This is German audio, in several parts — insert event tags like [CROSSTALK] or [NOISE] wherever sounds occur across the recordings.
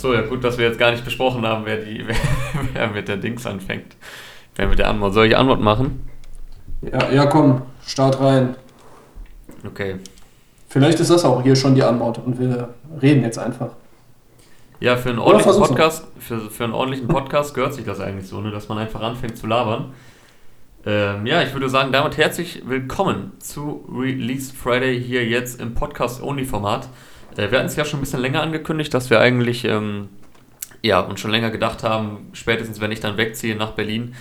Achso, ja gut, dass wir jetzt gar nicht besprochen haben, wer, die, [LAUGHS] wer, wer mit der Dings anfängt. Wer mit der Antwort. Soll ich Antwort machen? Ja, ja, komm, start rein. Okay. Vielleicht ist das auch hier schon die Antwort und wir reden jetzt einfach. Ja, für einen ordentlichen Podcast, für, für einen ordentlichen Podcast gehört sich das eigentlich so, ne, dass man einfach anfängt zu labern. Ähm, ja, ich würde sagen, damit herzlich willkommen zu Release Friday hier jetzt im Podcast-Only-Format. Äh, wir hatten es ja schon ein bisschen länger angekündigt, dass wir eigentlich ähm, ja, uns schon länger gedacht haben, spätestens wenn ich dann wegziehe nach Berlin,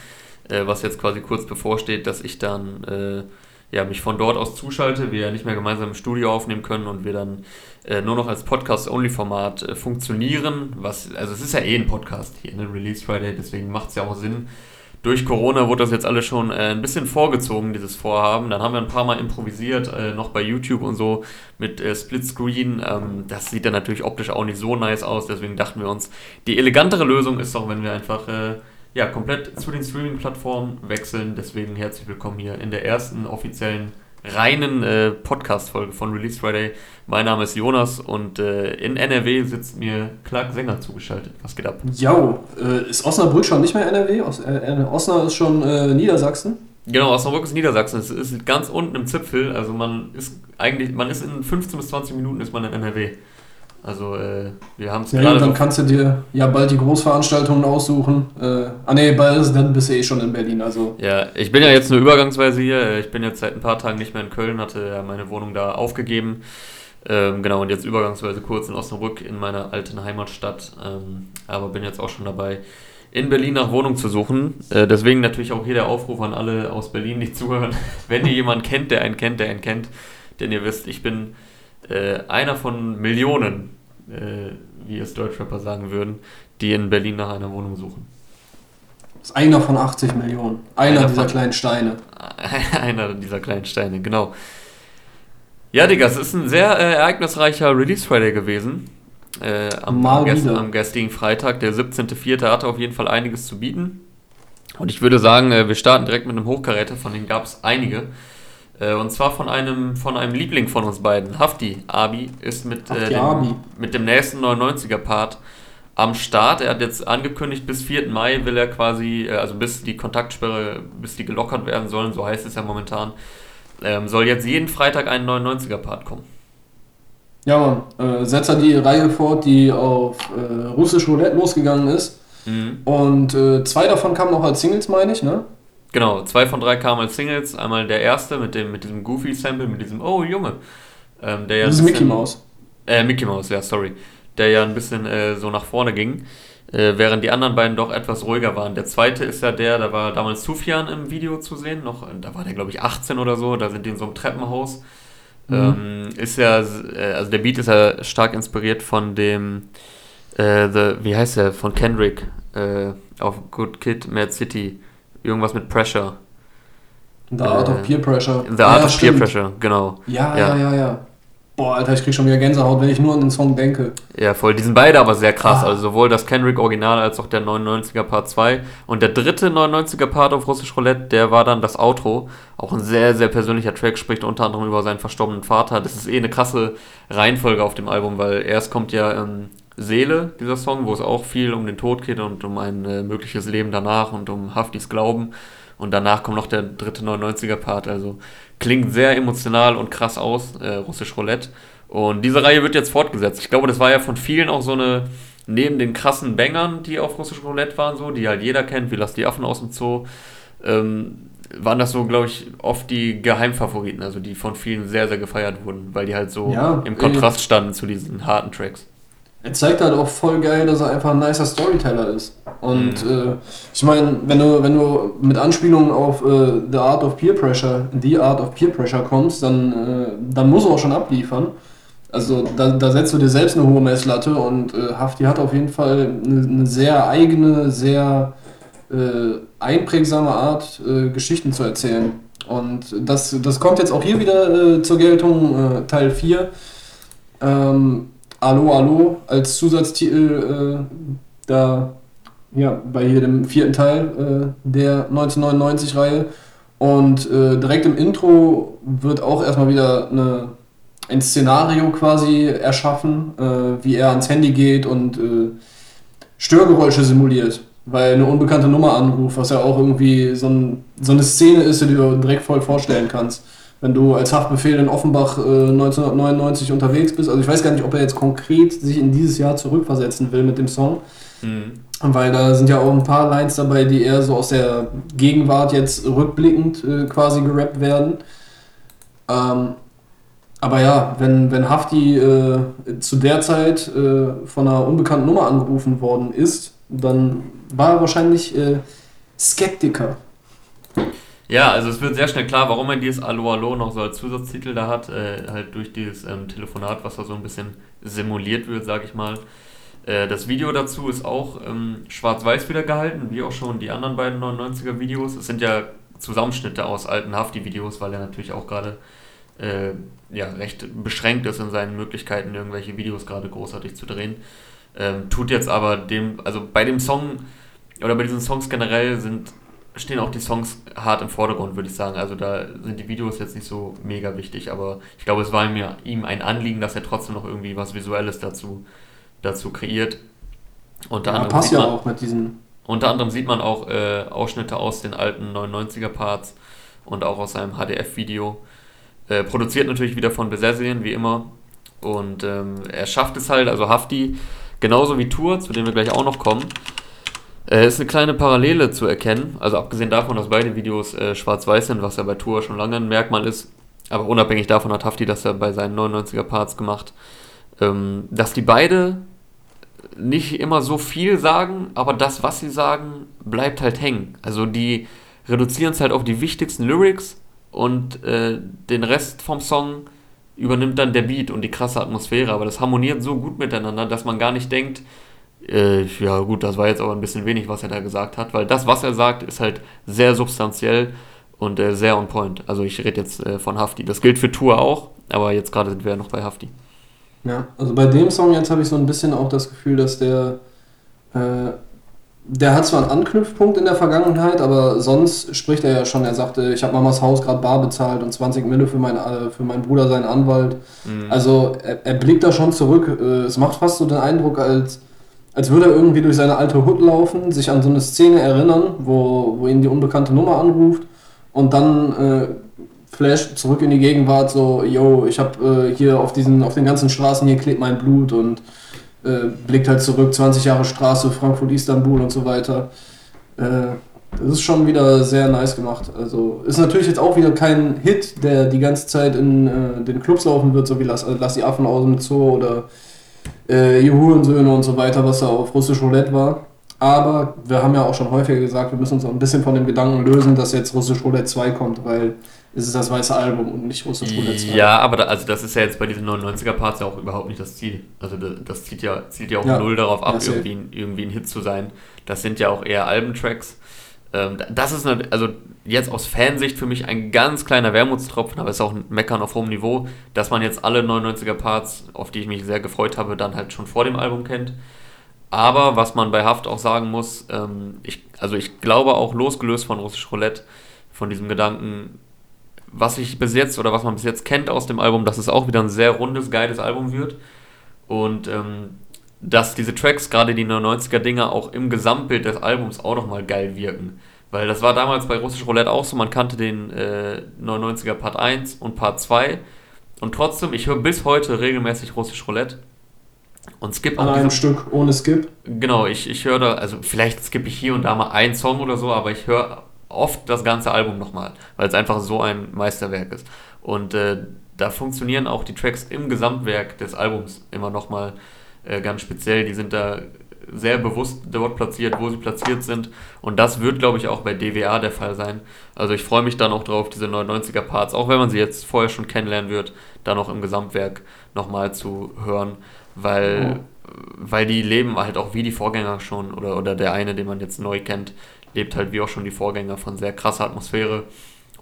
äh, was jetzt quasi kurz bevorsteht, dass ich dann äh, ja, mich von dort aus zuschalte, wir ja nicht mehr gemeinsam im Studio aufnehmen können und wir dann äh, nur noch als Podcast-Only-Format äh, funktionieren. Was, also es ist ja eh ein Podcast hier, ne? Release Friday, deswegen macht es ja auch Sinn. Durch Corona wurde das jetzt alles schon äh, ein bisschen vorgezogen, dieses Vorhaben. Dann haben wir ein paar Mal improvisiert, äh, noch bei YouTube und so mit äh, Splitscreen. Ähm, das sieht dann natürlich optisch auch nicht so nice aus, deswegen dachten wir uns, die elegantere Lösung ist doch, wenn wir einfach äh, ja, komplett zu den Streaming-Plattformen wechseln. Deswegen herzlich willkommen hier in der ersten offiziellen reinen äh, Podcast-Folge von Release Friday. Mein Name ist Jonas und äh, in NRW sitzt mir Clark Sänger zugeschaltet. Was geht ab? Jo, äh, ist Osnabrück schon nicht mehr NRW? Os äh, Osnabrück ist schon äh, Niedersachsen? Genau, Osnabrück ist Niedersachsen. Es ist ganz unten im Zipfel. Also man ist eigentlich, man ist in 15 bis 20 Minuten ist man in NRW. Also äh, wir haben es ja, gerade. Dann kannst du dir ja bald die Großveranstaltungen aussuchen. Äh, ah ne, bald dann bist du eh schon in Berlin. Also. Ja, ich bin ja jetzt nur übergangsweise hier. Ich bin jetzt seit ein paar Tagen nicht mehr in Köln, hatte ja meine Wohnung da aufgegeben. Ähm, genau, und jetzt übergangsweise kurz in Osnabrück in meiner alten Heimatstadt. Ähm, aber bin jetzt auch schon dabei, in Berlin nach Wohnung zu suchen. Äh, deswegen natürlich auch hier der Aufruf an alle aus Berlin, die [LAUGHS] zuhören. Wenn ihr jemanden kennt, der einen kennt, der einen kennt, denn ihr wisst, ich bin äh, einer von Millionen, äh, wie es Deutschrapper sagen würden, die in Berlin nach einer Wohnung suchen. Das ist einer von 80 Millionen. Einer, einer dieser von, kleinen Steine. [LAUGHS] einer dieser kleinen Steine, genau. Ja, Digga, es ist ein sehr äh, ereignisreicher Release Friday gewesen. Äh, am, am, gest, am, gestrigen Freitag, der 17.04. hatte auf jeden Fall einiges zu bieten. Und ich würde sagen, äh, wir starten direkt mit einem Hochkaräter, von denen gab es einige. Äh, und zwar von einem, von einem Liebling von uns beiden. Hafti Abi ist mit, äh, dem, mit dem nächsten 99er-Part am Start. Er hat jetzt angekündigt, bis 4. Mai will er quasi, äh, also bis die Kontaktsperre, bis die gelockert werden sollen, so heißt es ja momentan, ähm, soll jetzt jeden Freitag ein 99er-Part kommen. Ja, Mann. Äh, setzt er die Reihe fort, die auf äh, russisch Roulette losgegangen ist. Mhm. Und äh, zwei davon kamen noch als Singles, meine ich, ne? Genau, zwei von drei kamen als Singles. Einmal der erste mit dem mit diesem Goofy-Sample, mit diesem Oh Junge. Ähm, der ja das ist bisschen, Mickey Mouse. Äh, Mickey Mouse, ja, sorry. Der ja ein bisschen äh, so nach vorne ging. Äh, während die anderen beiden doch etwas ruhiger waren. Der zweite ist ja der, da war damals Sufjan im Video zu sehen, noch, da war der glaube ich 18 oder so, da sind die in so einem Treppenhaus. Mhm. Ähm, ist ja, äh, also der Beat ist ja stark inspiriert von dem, äh, the, wie heißt der, von Kendrick äh, auf Good Kid, Mad City. Irgendwas mit Pressure. The Art äh, of Peer Pressure. The Art ja, of stimmt. Peer Pressure, genau. Ja, ja, ja, ja. Boah, Alter, ich krieg schon wieder Gänsehaut, wenn ich nur an den Song denke. Ja, voll. Die sind beide aber sehr krass. Ah. Also sowohl das Kendrick Original als auch der 99er Part 2. Und der dritte 99er Part auf Russisch Roulette, der war dann das Outro. Auch ein sehr, sehr persönlicher Track, spricht unter anderem über seinen verstorbenen Vater. Das ist eh eine krasse Reihenfolge auf dem Album, weil erst kommt ja ähm, Seele, dieser Song, wo es auch viel um den Tod geht und um ein äh, mögliches Leben danach und um Haftis Glauben. Und danach kommt noch der dritte 99er-Part. Also klingt sehr emotional und krass aus, äh, Russisch Roulette. Und diese Reihe wird jetzt fortgesetzt. Ich glaube, das war ja von vielen auch so eine, neben den krassen Bangern, die auf Russisch Roulette waren, so, die halt jeder kennt, wie Lass die Affen aus dem Zoo, ähm, waren das so, glaube ich, oft die Geheimfavoriten, also die von vielen sehr, sehr gefeiert wurden, weil die halt so ja, im Kontrast standen zu diesen harten Tracks. Er zeigt halt auch voll geil, dass er einfach ein nicer Storyteller ist. Und mhm. äh, ich meine, wenn du, wenn du mit Anspielungen auf äh, The Art of Peer Pressure, The Art of Peer Pressure kommst, dann, äh, dann musst du auch schon abliefern. Also da, da setzt du dir selbst eine hohe Messlatte und äh, Hafti hat auf jeden Fall eine, eine sehr eigene, sehr äh, einprägsame Art, äh, Geschichten zu erzählen. Und das, das kommt jetzt auch hier wieder zur Geltung, Teil 4. Ähm, Allo, Allo als Zusatztitel äh, da ja, bei hier dem vierten Teil äh, der 1999-Reihe. Und äh, direkt im Intro wird auch erstmal wieder eine ein Szenario quasi erschaffen, äh, wie er ans Handy geht und äh, Störgeräusche simuliert. Weil eine unbekannte Nummer anruft, was ja auch irgendwie so, ein, so eine Szene ist, die du dir direkt voll vorstellen kannst. Wenn du als Haftbefehl in Offenbach äh, 1999 unterwegs bist. Also ich weiß gar nicht, ob er jetzt konkret sich in dieses Jahr zurückversetzen will mit dem Song. Mhm. Weil da sind ja auch ein paar Lines dabei, die eher so aus der Gegenwart jetzt rückblickend äh, quasi gerappt werden. Ähm, aber ja, wenn, wenn Hafti äh, zu der Zeit äh, von einer unbekannten Nummer angerufen worden ist, dann war er wahrscheinlich äh, Skeptiker. Ja, also es wird sehr schnell klar, warum er dieses Allo Allo noch so als Zusatztitel da hat. Äh, halt durch dieses ähm, Telefonat, was da so ein bisschen simuliert wird, sag ich mal. Äh, das Video dazu ist auch ähm, schwarz-weiß wieder gehalten, wie auch schon die anderen beiden 99er Videos. Es sind ja Zusammenschnitte aus alten Hafti-Videos, weil er natürlich auch gerade äh, ja, recht beschränkt ist in seinen Möglichkeiten, irgendwelche Videos gerade großartig zu drehen. Ähm, tut jetzt aber dem, also bei dem Song oder bei diesen Songs generell sind, stehen auch die Songs hart im Vordergrund, würde ich sagen. Also da sind die Videos jetzt nicht so mega wichtig, aber ich glaube, es war mir, ihm ein Anliegen, dass er trotzdem noch irgendwie was Visuelles dazu, dazu kreiert. Unter ja, anderem passt ja man, auch mit diesen. Unter anderem sieht man auch äh, Ausschnitte aus den alten 99er Parts und auch aus seinem HDF-Video. Äh, produziert natürlich wieder von Besessien, wie immer. Und ähm, er schafft es halt, also Hafti, genauso wie Tour, zu dem wir gleich auch noch kommen, äh, ist eine kleine Parallele zu erkennen. Also abgesehen davon, dass beide Videos äh, schwarz-weiß sind, was ja bei Tour schon lange ein Merkmal ist. Aber unabhängig davon hat Hafti das ja bei seinen 99er Parts gemacht. Ähm, dass die beide nicht immer so viel sagen, aber das, was sie sagen, bleibt halt hängen. Also die reduzieren es halt auf die wichtigsten Lyrics und äh, den Rest vom Song übernimmt dann der Beat und die krasse Atmosphäre. Aber das harmoniert so gut miteinander, dass man gar nicht denkt, äh, ja gut, das war jetzt aber ein bisschen wenig, was er da gesagt hat, weil das, was er sagt, ist halt sehr substanziell und äh, sehr on point. Also ich rede jetzt äh, von Hafti. Das gilt für Tour auch, aber jetzt gerade sind wir ja noch bei Hafti. Ja, also bei dem Song jetzt habe ich so ein bisschen auch das Gefühl, dass der äh, der hat zwar einen Anknüpfpunkt in der Vergangenheit, aber sonst spricht er ja schon. Er sagte, ich habe Mamas Haus gerade bar bezahlt und 20 Mille für, mein, äh, für meinen Bruder, seinen Anwalt. Mhm. Also er, er, blickt da schon zurück. Äh, es macht fast so den Eindruck, als, als würde er irgendwie durch seine alte Hut laufen, sich an so eine Szene erinnern, wo, wo ihn die unbekannte Nummer anruft und dann äh, flash zurück in die Gegenwart, so, yo, ich habe äh, hier auf, diesen, auf den ganzen Straßen, hier klebt mein Blut und äh, blickt halt zurück, 20 Jahre Straße, Frankfurt, Istanbul und so weiter. Äh, das ist schon wieder sehr nice gemacht. Also ist natürlich jetzt auch wieder kein Hit, der die ganze Zeit in äh, den Clubs laufen wird, so wie Lass, Lass die Affen aus dem Zoo oder äh, Ihr Hurensöhne und so weiter, was da auf Russisch Roulette war. Aber wir haben ja auch schon häufiger gesagt, wir müssen uns auch ein bisschen von dem Gedanken lösen, dass jetzt Russisch Roulette 2 kommt, weil es ist das weiße Album und nicht Russisch Roulette 2. Ja, aber da, also das ist ja jetzt bei diesen 99er-Parts ja auch überhaupt nicht das Ziel. Also das, das zielt, ja, zielt ja auch ja, null darauf ab, irgendwie, irgendwie ein Hit zu sein. Das sind ja auch eher Albentracks. Ähm, das ist eine, also jetzt aus Fansicht für mich ein ganz kleiner Wermutstropfen, aber es ist auch ein Meckern auf hohem Niveau, dass man jetzt alle 99er-Parts, auf die ich mich sehr gefreut habe, dann halt schon vor dem Album kennt. Aber was man bei Haft auch sagen muss, ähm, ich, also ich glaube auch losgelöst von Russisch Roulette, von diesem Gedanken, was ich bis jetzt oder was man bis jetzt kennt aus dem Album, dass es auch wieder ein sehr rundes, geiles Album wird. Und ähm, dass diese Tracks, gerade die 90er Dinger, auch im Gesamtbild des Albums auch nochmal geil wirken. Weil das war damals bei Russisch Roulette auch so, man kannte den äh, 99er Part 1 und Part 2. Und trotzdem, ich höre bis heute regelmäßig Russisch Roulette. Und skip auch. An einem Stück ohne Skip? Genau, ich, ich höre da, also vielleicht skippe ich hier und da mal einen Song oder so, aber ich höre oft das ganze Album nochmal, weil es einfach so ein Meisterwerk ist. Und äh, da funktionieren auch die Tracks im Gesamtwerk des Albums immer nochmal äh, ganz speziell. Die sind da sehr bewusst dort platziert, wo sie platziert sind. Und das wird, glaube ich, auch bei DWA der Fall sein. Also ich freue mich dann auch drauf, diese 99er Parts, auch wenn man sie jetzt vorher schon kennenlernen wird, da noch im Gesamtwerk nochmal zu hören weil, oh. weil die leben halt auch wie die Vorgänger schon oder, oder der eine, den man jetzt neu kennt, lebt halt wie auch schon die Vorgänger von sehr krasser Atmosphäre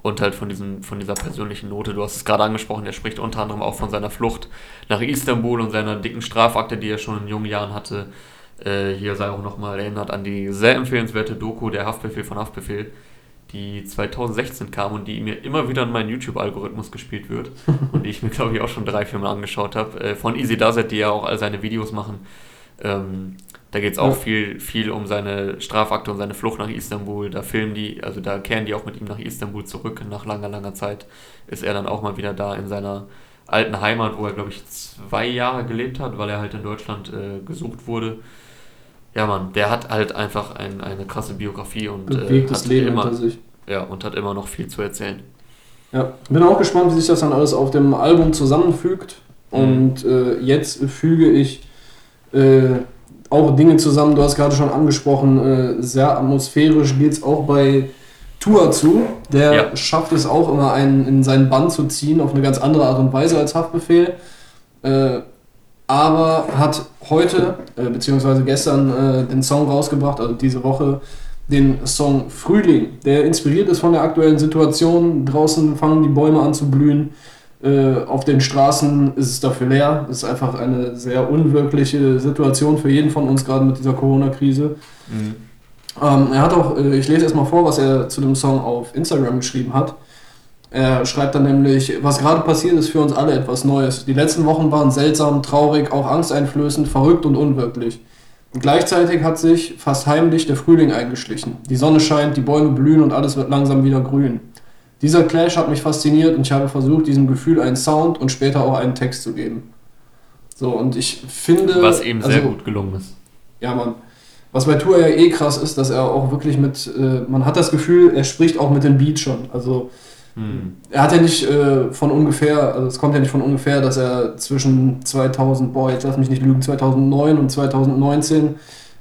und halt von, diesem, von dieser persönlichen Note. Du hast es gerade angesprochen, er spricht unter anderem auch von seiner Flucht nach Istanbul und seiner dicken Strafakte, die er schon in jungen Jahren hatte. Äh, hier sei auch nochmal erinnert an die sehr empfehlenswerte Doku Der Haftbefehl von Haftbefehl, die 2016 kam und die mir immer wieder in meinen YouTube-Algorithmus gespielt wird [LAUGHS] und die ich mir, glaube ich, auch schon drei, vier Mal angeschaut habe. Äh, von Easy It, die ja auch all seine Videos machen. Ähm, da geht es auch ja. viel, viel um seine Strafakte und seine Flucht nach Istanbul. Da filmen die, also da kehren die auch mit ihm nach Istanbul zurück. Nach langer, langer Zeit ist er dann auch mal wieder da in seiner alten Heimat, wo er, glaube ich, zwei Jahre gelebt hat, weil er halt in Deutschland äh, gesucht wurde. Ja, Mann, der hat halt einfach ein, eine krasse Biografie und äh, hat Leben immer, hinter sich. Ja, und hat immer noch viel zu erzählen. Ja, bin auch gespannt, wie sich das dann alles auf dem Album zusammenfügt. Mhm. Und äh, jetzt füge ich äh, auch Dinge zusammen, du hast gerade schon angesprochen, äh, sehr atmosphärisch geht es auch bei Tua zu. Der ja. schafft es auch immer, einen in seinen Bann zu ziehen, auf eine ganz andere Art und Weise als Haftbefehl. Äh, aber hat heute, äh, beziehungsweise gestern, äh, den Song rausgebracht, also diese Woche, den Song Frühling, der inspiriert ist von der aktuellen Situation. Draußen fangen die Bäume an zu blühen. Äh, auf den Straßen ist es dafür leer. Das ist einfach eine sehr unwirkliche Situation für jeden von uns, gerade mit dieser Corona-Krise. Mhm. Ähm, er hat auch, äh, ich lese erstmal vor, was er zu dem Song auf Instagram geschrieben hat. Er schreibt dann nämlich, was gerade passiert ist für uns alle etwas Neues. Die letzten Wochen waren seltsam, traurig, auch angsteinflößend, verrückt und unwirklich. Und gleichzeitig hat sich fast heimlich der Frühling eingeschlichen. Die Sonne scheint, die Bäume blühen und alles wird langsam wieder grün. Dieser Clash hat mich fasziniert und ich habe versucht, diesem Gefühl einen Sound und später auch einen Text zu geben. So, und ich finde. Was ihm sehr also, gut gelungen ist. Ja, Mann. Was bei Tour ja eh krass ist, dass er auch wirklich mit. Äh, man hat das Gefühl, er spricht auch mit dem Beat schon. Also. Hm. Er hat ja nicht äh, von ungefähr, also es kommt ja nicht von ungefähr, dass er zwischen 2000, boah, jetzt lass mich nicht lügen, 2009 und 2019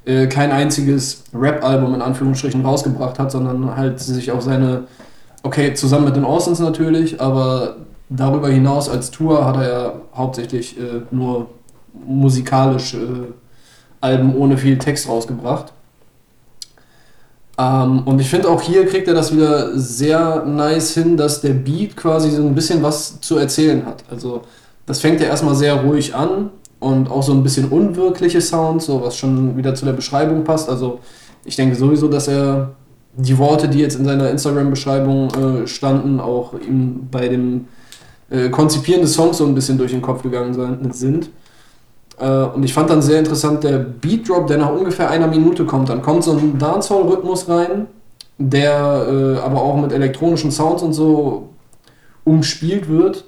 äh, kein einziges Rap-Album in Anführungsstrichen rausgebracht hat, sondern halt sich auf seine Okay, zusammen mit den Austins natürlich, aber darüber hinaus als Tour hat er ja hauptsächlich äh, nur musikalisch äh, Alben ohne viel Text rausgebracht. Ähm, und ich finde auch hier kriegt er das wieder sehr nice hin, dass der Beat quasi so ein bisschen was zu erzählen hat. Also das fängt ja erstmal sehr ruhig an und auch so ein bisschen unwirkliche Sounds, so was schon wieder zu der Beschreibung passt. Also ich denke sowieso, dass er die Worte, die jetzt in seiner Instagram-Beschreibung äh, standen, auch ihm bei dem äh, Konzipieren des Songs so ein bisschen durch den Kopf gegangen sind. Äh, und ich fand dann sehr interessant der Beat Drop, der nach ungefähr einer Minute kommt. Dann kommt so ein Dancehall-Rhythmus rein, der äh, aber auch mit elektronischen Sounds und so umspielt wird.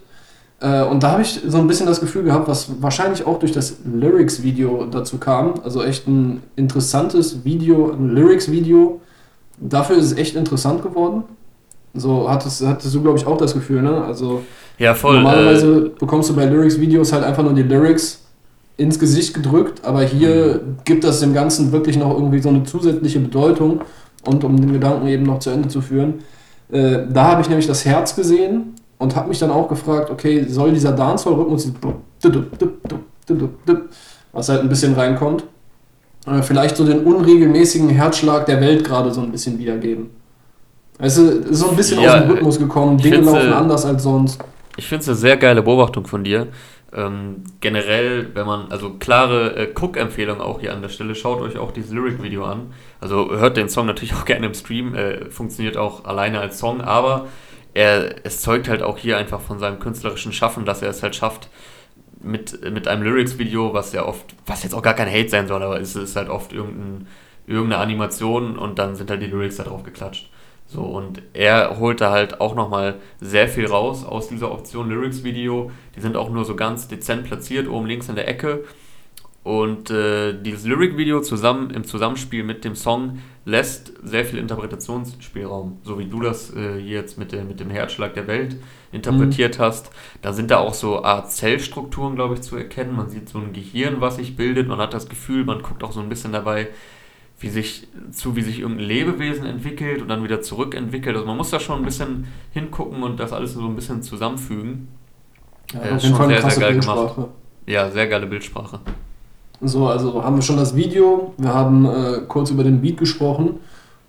Äh, und da habe ich so ein bisschen das Gefühl gehabt, was wahrscheinlich auch durch das Lyrics-Video dazu kam. Also echt ein interessantes Video, ein Lyrics-Video, dafür ist es echt interessant geworden. So hattest, hattest du, glaube ich, auch das Gefühl, ne? Also ja, voll, normalerweise äh, bekommst du bei Lyrics-Videos halt einfach nur die Lyrics ins Gesicht gedrückt, aber hier gibt das dem Ganzen wirklich noch irgendwie so eine zusätzliche Bedeutung und um den Gedanken eben noch zu Ende zu führen. Äh, da habe ich nämlich das Herz gesehen und habe mich dann auch gefragt, okay, soll dieser Dancehall-Rhythmus, was halt ein bisschen reinkommt, äh, vielleicht so den unregelmäßigen Herzschlag der Welt gerade so ein bisschen wiedergeben. Es ist so ein bisschen ja, aus dem Rhythmus gekommen, Dinge laufen anders als sonst. Ich finde es eine sehr geile Beobachtung von dir. Ähm, generell, wenn man, also klare äh, Cook-Empfehlung auch hier an der Stelle, schaut euch auch dieses Lyric-Video an. Also hört den Song natürlich [LAUGHS] auch gerne im Stream, äh, funktioniert auch alleine als Song, aber er, es zeugt halt auch hier einfach von seinem künstlerischen Schaffen, dass er es halt schafft, mit, mit einem Lyrics-Video, was ja oft, was jetzt auch gar kein Hate sein soll, aber es ist halt oft irgendein, irgendeine Animation und dann sind halt die Lyrics da drauf geklatscht. So, und er holt da halt auch nochmal sehr viel raus aus dieser Option Lyrics-Video. Die sind auch nur so ganz dezent platziert, oben links in der Ecke. Und äh, dieses Lyric-Video zusammen im Zusammenspiel mit dem Song lässt sehr viel Interpretationsspielraum, so wie du das äh, hier jetzt mit, der, mit dem Herzschlag der Welt interpretiert mhm. hast. Da sind da auch so Art Zellstrukturen, glaube ich, zu erkennen. Man sieht so ein Gehirn, was sich bildet. Man hat das Gefühl, man guckt auch so ein bisschen dabei, wie sich zu, wie sich irgendein Lebewesen entwickelt und dann wieder zurückentwickelt. Also man muss da schon ein bisschen hingucken und das alles so ein bisschen zusammenfügen. Ja, äh, schon sehr, sehr geil gemacht. Ja, sehr geile Bildsprache. So, also haben wir schon das Video, wir haben äh, kurz über den Beat gesprochen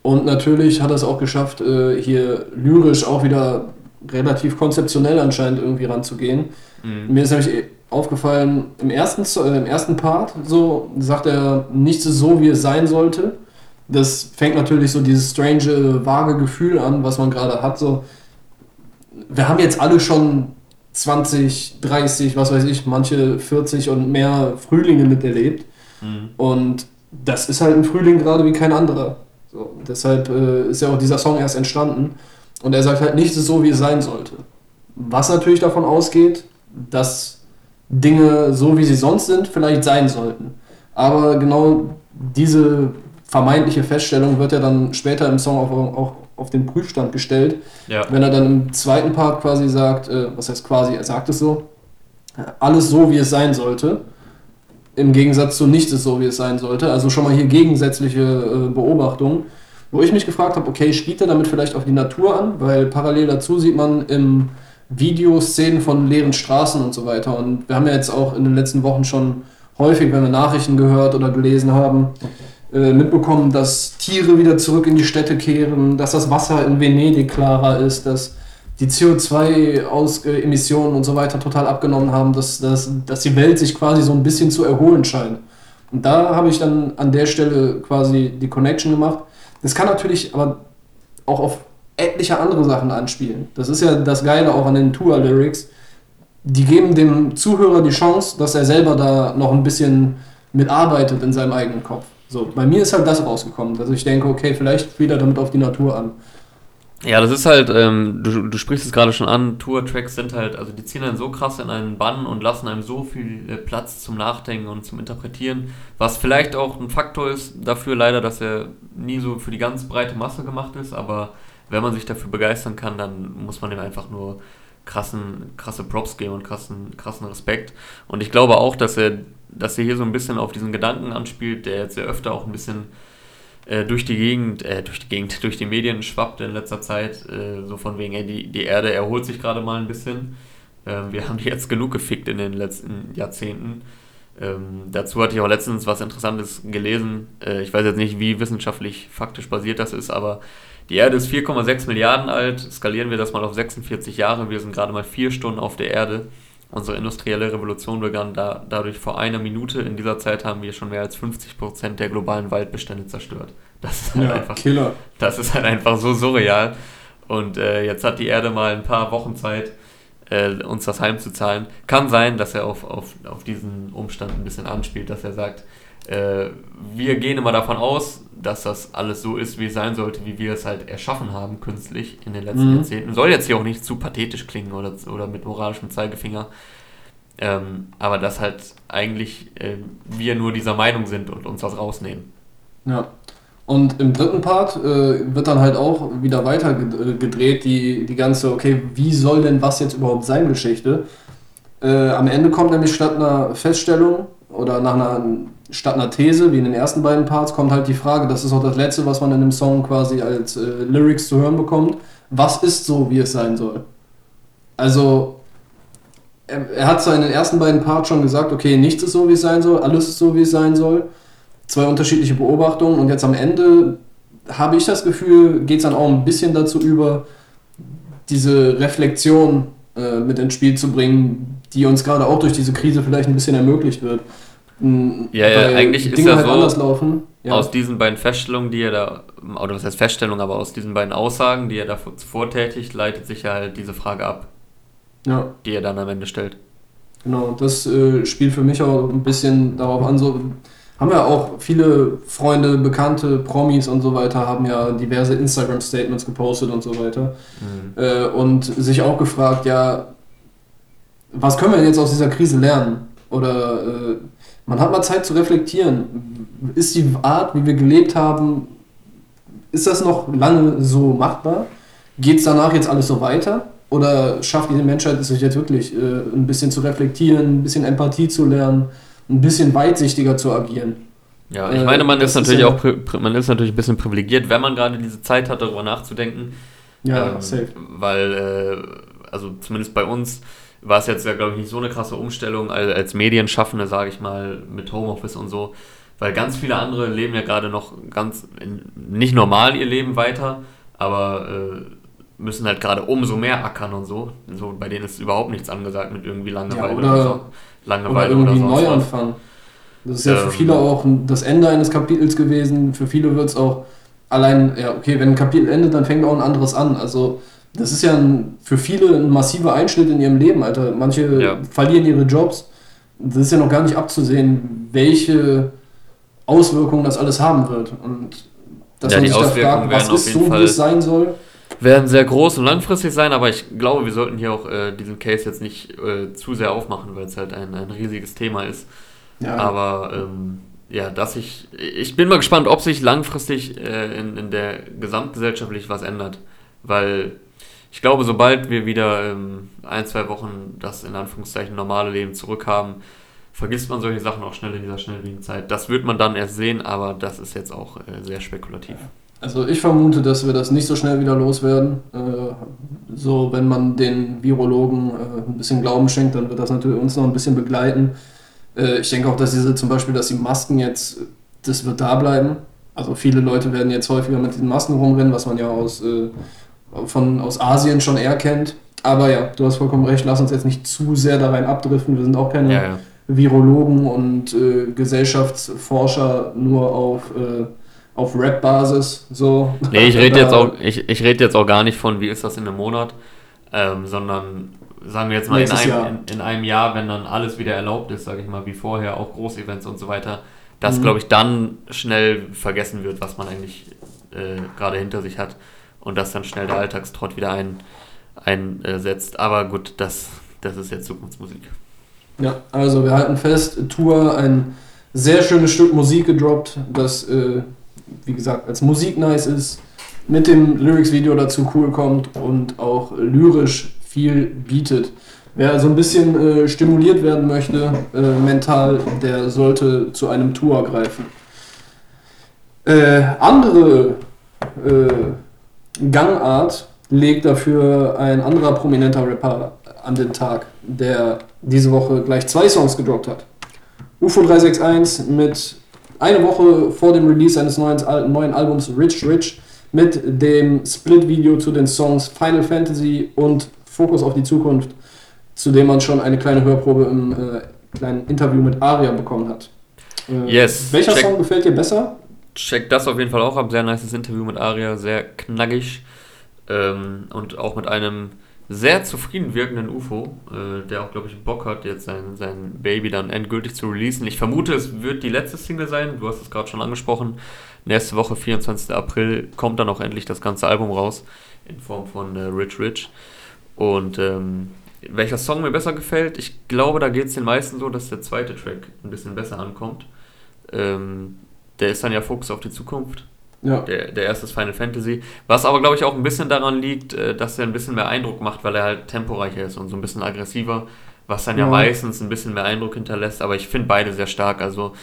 und natürlich hat er es auch geschafft, äh, hier lyrisch auch wieder relativ konzeptionell anscheinend irgendwie ranzugehen. Mhm. Mir ist nämlich aufgefallen, im ersten, äh, im ersten Part so sagt er, nichts ist so, wie es sein sollte. das fängt natürlich so dieses strange, vage Gefühl an, was man gerade hat. So, wir haben jetzt alle schon 20, 30, was weiß ich, manche 40 und mehr Frühlinge miterlebt. Mhm. Und das ist halt ein Frühling gerade wie kein anderer. So, deshalb äh, ist ja auch dieser Song erst entstanden. Und er sagt halt, nichts ist so, wie es sein sollte. Was natürlich davon ausgeht, dass Dinge so, wie sie sonst sind, vielleicht sein sollten. Aber genau diese vermeintliche Feststellung wird ja dann später im Song auch, auch auf den Prüfstand gestellt. Ja. Wenn er dann im zweiten Part quasi sagt, äh, was heißt quasi, er sagt es so, alles so, wie es sein sollte. Im Gegensatz zu nichts ist so, wie es sein sollte. Also schon mal hier gegensätzliche äh, Beobachtungen. Wo ich mich gefragt habe, okay, spielt er damit vielleicht auf die Natur an? Weil parallel dazu sieht man im Video Szenen von leeren Straßen und so weiter. Und wir haben ja jetzt auch in den letzten Wochen schon häufig, wenn wir Nachrichten gehört oder gelesen haben, äh, mitbekommen, dass Tiere wieder zurück in die Städte kehren, dass das Wasser in Venedig klarer ist, dass die CO2-Emissionen und so weiter total abgenommen haben, dass, dass, dass die Welt sich quasi so ein bisschen zu erholen scheint. Und da habe ich dann an der Stelle quasi die Connection gemacht. Das kann natürlich aber auch auf etliche andere Sachen anspielen. Das ist ja das Geile auch an den Tour-Lyrics. Die geben dem Zuhörer die Chance, dass er selber da noch ein bisschen mitarbeitet in seinem eigenen Kopf. So, bei mir ist halt das rausgekommen, dass ich denke, okay, vielleicht spielt er damit auf die Natur an. Ja, das ist halt, ähm, du, du sprichst es gerade schon an, Tour-Tracks sind halt, also die ziehen einen so krass in einen Bann und lassen einem so viel äh, Platz zum Nachdenken und zum Interpretieren, was vielleicht auch ein Faktor ist dafür leider, dass er nie so für die ganz breite Masse gemacht ist, aber wenn man sich dafür begeistern kann, dann muss man ihm einfach nur krassen, krasse Props geben und krassen, krassen Respekt. Und ich glaube auch, dass er dass er hier so ein bisschen auf diesen Gedanken anspielt, der jetzt sehr öfter auch ein bisschen äh, durch die Gegend, äh, durch die Gegend, [LAUGHS] durch die Medien schwappt in letzter Zeit, äh, so von wegen, ey, die, die Erde erholt sich gerade mal ein bisschen. Ähm, wir haben die jetzt genug gefickt in den letzten Jahrzehnten. Ähm, dazu hatte ich auch letztens was Interessantes gelesen. Äh, ich weiß jetzt nicht, wie wissenschaftlich faktisch basiert das ist, aber die Erde ist 4,6 Milliarden alt. Skalieren wir das mal auf 46 Jahre. Wir sind gerade mal vier Stunden auf der Erde. Unsere industrielle Revolution begann da, dadurch vor einer Minute. In dieser Zeit haben wir schon mehr als 50 Prozent der globalen Waldbestände zerstört. Das ist halt, ja, einfach, Killer. Das ist halt einfach so surreal. Und äh, jetzt hat die Erde mal ein paar Wochen Zeit, äh, uns das heimzuzahlen. Kann sein, dass er auf, auf, auf diesen Umstand ein bisschen anspielt, dass er sagt, äh, wir gehen immer davon aus, dass das alles so ist, wie es sein sollte, wie wir es halt erschaffen haben, künstlich in den letzten mhm. Jahrzehnten. Soll jetzt hier auch nicht zu pathetisch klingen oder, oder mit moralischem Zeigefinger. Ähm, aber dass halt eigentlich äh, wir nur dieser Meinung sind und uns das rausnehmen. Ja. Und im dritten Part äh, wird dann halt auch wieder weiter gedreht, die, die ganze, okay, wie soll denn was jetzt überhaupt sein, Geschichte. Äh, am Ende kommt nämlich statt einer Feststellung oder nach einer statt einer These, wie in den ersten beiden Parts, kommt halt die Frage, das ist auch das Letzte, was man in dem Song quasi als äh, Lyrics zu hören bekommt, was ist so, wie es sein soll? Also, er, er hat zwar in den ersten beiden Parts schon gesagt, okay, nichts ist so, wie es sein soll, alles ist so, wie es sein soll. Zwei unterschiedliche Beobachtungen und jetzt am Ende habe ich das Gefühl, geht es dann auch ein bisschen dazu über, diese Reflexion äh, mit ins Spiel zu bringen, die uns gerade auch durch diese Krise vielleicht ein bisschen ermortlich wird. Ja, ja, eigentlich Dinge ist ja halt so, anders laufen. Ja. aus diesen beiden Feststellungen, die er da, oder was heißt Feststellung, aber aus diesen beiden Aussagen, die er da vortätigt, leitet sich ja halt diese Frage ab, ja. die er dann am Ende stellt. Genau, das äh, spielt für mich auch ein bisschen darauf an, so haben ja auch viele Freunde, Bekannte, Promis und so weiter, haben ja diverse Instagram-Statements gepostet und so weiter. Mhm. Äh, und sich auch gefragt, ja, was können wir jetzt aus dieser Krise lernen? Oder äh, man hat mal Zeit zu reflektieren. Ist die Art, wie wir gelebt haben, ist das noch lange so machbar? Geht es danach jetzt alles so weiter? Oder schafft diese Menschheit es sich jetzt wirklich, äh, ein bisschen zu reflektieren, ein bisschen Empathie zu lernen, ein bisschen weitsichtiger zu agieren? Ja, ich meine, man äh, ist natürlich ist auch man ist natürlich ein bisschen privilegiert, wenn man gerade diese Zeit hat, darüber nachzudenken. Ja, ähm, safe. Weil, äh, also zumindest bei uns, war es jetzt ja, glaube ich, nicht so eine krasse Umstellung als, als Medienschaffende, sage ich mal, mit Homeoffice und so. Weil ganz viele andere leben ja gerade noch ganz nicht normal ihr Leben weiter, aber äh, müssen halt gerade umso mehr ackern und so. so. Bei denen ist überhaupt nichts angesagt mit irgendwie Langeweile ja, oder, oder, so. Langeweile oder, irgendwie oder Neuanfang. Das ist ja ähm, für viele auch das Ende eines Kapitels gewesen. Für viele wird es auch allein, ja, okay, wenn ein Kapitel endet, dann fängt auch ein anderes an. Also, das ist ja ein, für viele ein massiver Einschnitt in ihrem Leben, Alter. Manche ja. verlieren ihre Jobs. Das ist ja noch gar nicht abzusehen, welche Auswirkungen das alles haben wird. Und dass ja, man sich da fragt, was ist so, wie es sein soll werden sehr groß und langfristig sein, aber ich glaube, wir sollten hier auch äh, diesen Case jetzt nicht äh, zu sehr aufmachen, weil es halt ein, ein riesiges Thema ist. Ja. Aber ähm, ja, dass ich, ich bin mal gespannt, ob sich langfristig äh, in, in der gesamtgesellschaftlich was ändert, weil ich glaube, sobald wir wieder ähm, ein, zwei Wochen das in Anführungszeichen normale Leben zurückhaben, vergisst man solche Sachen auch schnell in dieser schnelllebigen Zeit. Das wird man dann erst sehen, aber das ist jetzt auch äh, sehr spekulativ. Also ich vermute, dass wir das nicht so schnell wieder loswerden. Äh, so, wenn man den Virologen äh, ein bisschen Glauben schenkt, dann wird das natürlich uns noch ein bisschen begleiten. Äh, ich denke auch, dass diese zum Beispiel, dass die Masken jetzt, das wird da bleiben. Also viele Leute werden jetzt häufiger mit diesen Masken rumrennen, was man ja aus, äh, von, aus Asien schon eher kennt. Aber ja, du hast vollkommen recht, lass uns jetzt nicht zu sehr da rein abdriften. Wir sind auch keine ja, ja. Virologen und äh, Gesellschaftsforscher nur auf äh, auf Rap-Basis. So. Nee, ich rede jetzt, [LAUGHS] auch, ich, ich red jetzt auch gar nicht von, wie ist das in einem Monat, ähm, sondern sagen wir jetzt mal in einem, in, in, einem Jahr, wenn dann alles wieder erlaubt ist, sage ich mal, wie vorher, auch Großevents und so weiter, dass, mhm. glaube ich, dann schnell vergessen wird, was man eigentlich äh, gerade hinter sich hat und dass dann schnell der Alltagstrott wieder ein, einsetzt. Aber gut, das, das ist jetzt Zukunftsmusik. Ja, also wir halten fest, Tour, ein sehr schönes Stück Musik gedroppt, das äh, wie gesagt, als Musik nice ist, mit dem Lyrics-Video dazu cool kommt und auch lyrisch viel bietet. Wer so ein bisschen äh, stimuliert werden möchte, äh, mental, der sollte zu einem Tour greifen. Äh, andere äh, Gangart legt dafür ein anderer prominenter Rapper an den Tag, der diese Woche gleich zwei Songs gedroppt hat. UFO 361 mit eine Woche vor dem Release seines neuen, neuen Albums Rich Rich mit dem Split-Video zu den Songs Final Fantasy und Fokus auf die Zukunft, zu dem man schon eine kleine Hörprobe im äh, kleinen Interview mit Aria bekommen hat. Äh, yes. Welcher check, Song gefällt dir besser? Check das auf jeden Fall auch ab. Sehr nice Interview mit Aria, sehr knackig ähm, und auch mit einem sehr zufrieden wirkenden UFO, äh, der auch, glaube ich, Bock hat, jetzt sein, sein Baby dann endgültig zu releasen. Ich vermute, es wird die letzte Single sein. Du hast es gerade schon angesprochen. Nächste Woche, 24. April, kommt dann auch endlich das ganze Album raus in Form von äh, Rich Rich. Und ähm, welcher Song mir besser gefällt, ich glaube, da geht es den meisten so, dass der zweite Track ein bisschen besser ankommt. Ähm, der ist dann ja Fokus auf die Zukunft. Ja. Der, der erste ist Final Fantasy. Was aber, glaube ich, auch ein bisschen daran liegt, äh, dass er ein bisschen mehr Eindruck macht, weil er halt temporeicher ist und so ein bisschen aggressiver, was dann ja, ja meistens ein bisschen mehr Eindruck hinterlässt. Aber ich finde beide sehr stark. Also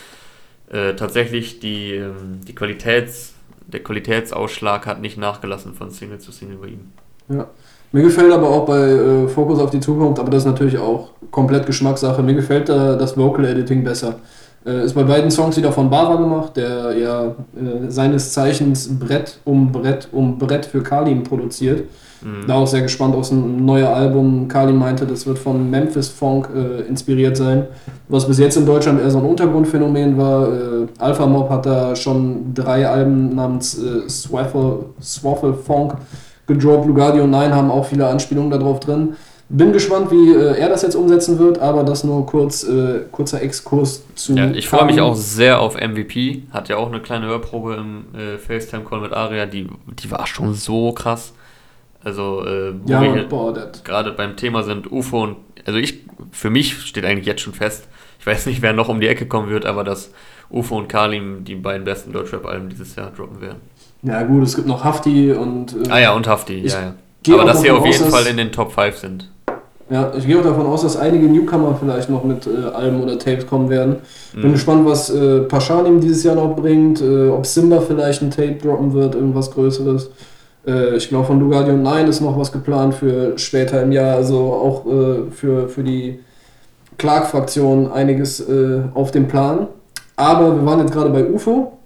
äh, tatsächlich die, ähm, die Qualitäts, der Qualitätsausschlag hat nicht nachgelassen von Single zu Single bei ihm. Ja. Mir gefällt aber auch bei äh, Fokus auf die Zukunft, aber das ist natürlich auch komplett Geschmackssache. Mir gefällt da das Vocal Editing besser. Äh, ist bei beiden Songs wieder von Bava gemacht, der ja äh, seines Zeichens Brett um Brett um Brett für Kalim produziert. Mhm. Da auch sehr gespannt aus einem neuen Album. Kalim meinte, das wird von Memphis Funk äh, inspiriert sein, was bis jetzt in Deutschland eher so ein Untergrundphänomen war. Äh, Alpha Mob hat da schon drei Alben namens äh, Swaffle, Swaffle Funk gedroppt. Lugardio 9 haben auch viele Anspielungen darauf drin. Bin gespannt, wie äh, er das jetzt umsetzen wird, aber das nur kurz, äh, kurzer Exkurs zu. Ja, ich freue mich auch sehr auf MVP. Hat ja auch eine kleine Hörprobe im äh, FaceTime-Call mit Aria, die, die war schon so krass. Also, äh, wo ja, wir gerade beim Thema sind, UFO und. Also, ich, für mich steht eigentlich jetzt schon fest, ich weiß nicht, wer noch um die Ecke kommen wird, aber dass UFO und Kalim die beiden besten Deutschrap-Alben dieses Jahr droppen werden. Ja, gut, es gibt noch Hafti und. Äh, ah, ja, und Hafti, ja, ja. Aber dass sie auf jeden Fall in den Top 5 sind. Ja, ich gehe auch davon aus, dass einige Newcomer vielleicht noch mit äh, Alben oder Tapes kommen werden. Mhm. Bin gespannt, was äh, Paschanim dieses Jahr noch bringt, äh, ob Simba vielleicht ein Tape droppen wird, irgendwas Größeres. Äh, ich glaube, von Lugardium 9 ist noch was geplant für später im Jahr, also auch äh, für, für die Clark-Fraktion einiges äh, auf dem Plan. Aber wir waren jetzt gerade bei UFO,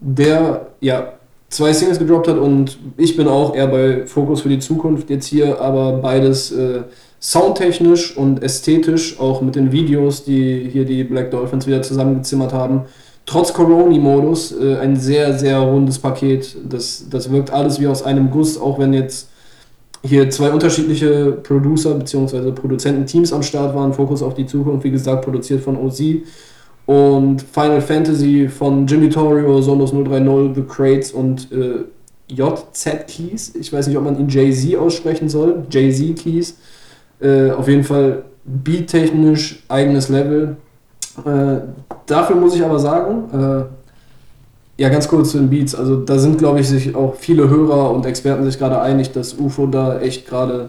der ja zwei Singles gedroppt hat und ich bin auch eher bei Fokus für die Zukunft jetzt hier, aber beides äh, soundtechnisch und ästhetisch, auch mit den Videos, die hier die Black Dolphins wieder zusammengezimmert haben, trotz Corona-Modus äh, ein sehr, sehr rundes Paket. Das, das wirkt alles wie aus einem Guss, auch wenn jetzt hier zwei unterschiedliche Producer bzw. Produzententeams am Start waren. Fokus auf die Zukunft, wie gesagt, produziert von OZ. Und Final Fantasy von Jimmy Torrio, Solos 030, The Crates und äh, JZ Keys. Ich weiß nicht, ob man ihn Jay-Z aussprechen soll. Jay-Z Keys. Äh, auf jeden Fall beattechnisch eigenes Level. Äh, dafür muss ich aber sagen, äh, ja, ganz kurz zu den Beats. Also, da sind, glaube ich, sich auch viele Hörer und Experten sich gerade einig, dass UFO da echt gerade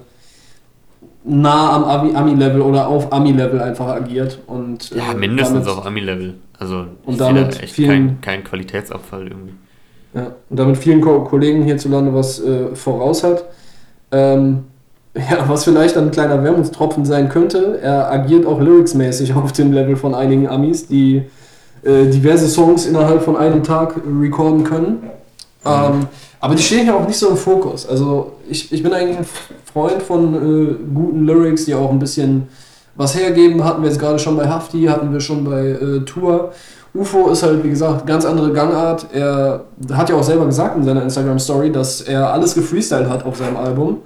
nah am Ami-Level oder auf Ami-Level einfach agiert. Und, ja, äh, mindestens damit, auf Ami-Level. Also, und damit echt vielen, kein, kein Qualitätsabfall irgendwie. Ja, und damit vielen Ko Kollegen hierzulande was äh, voraus hat. Ähm, ja, was vielleicht ein kleiner Wermutstropfen sein könnte, er agiert auch lyricsmäßig auf dem Level von einigen Amis, die äh, diverse Songs innerhalb von einem Tag recorden können. Mhm. Ähm, aber die stehen ja auch nicht so im Fokus. Also ich, ich bin eigentlich ein Freund von äh, guten Lyrics, die auch ein bisschen was hergeben. Hatten wir jetzt gerade schon bei Hafti, hatten wir schon bei äh, Tour. UFO ist halt, wie gesagt, ganz andere Gangart. Er hat ja auch selber gesagt in seiner Instagram-Story, dass er alles gefreestylt hat auf seinem Album.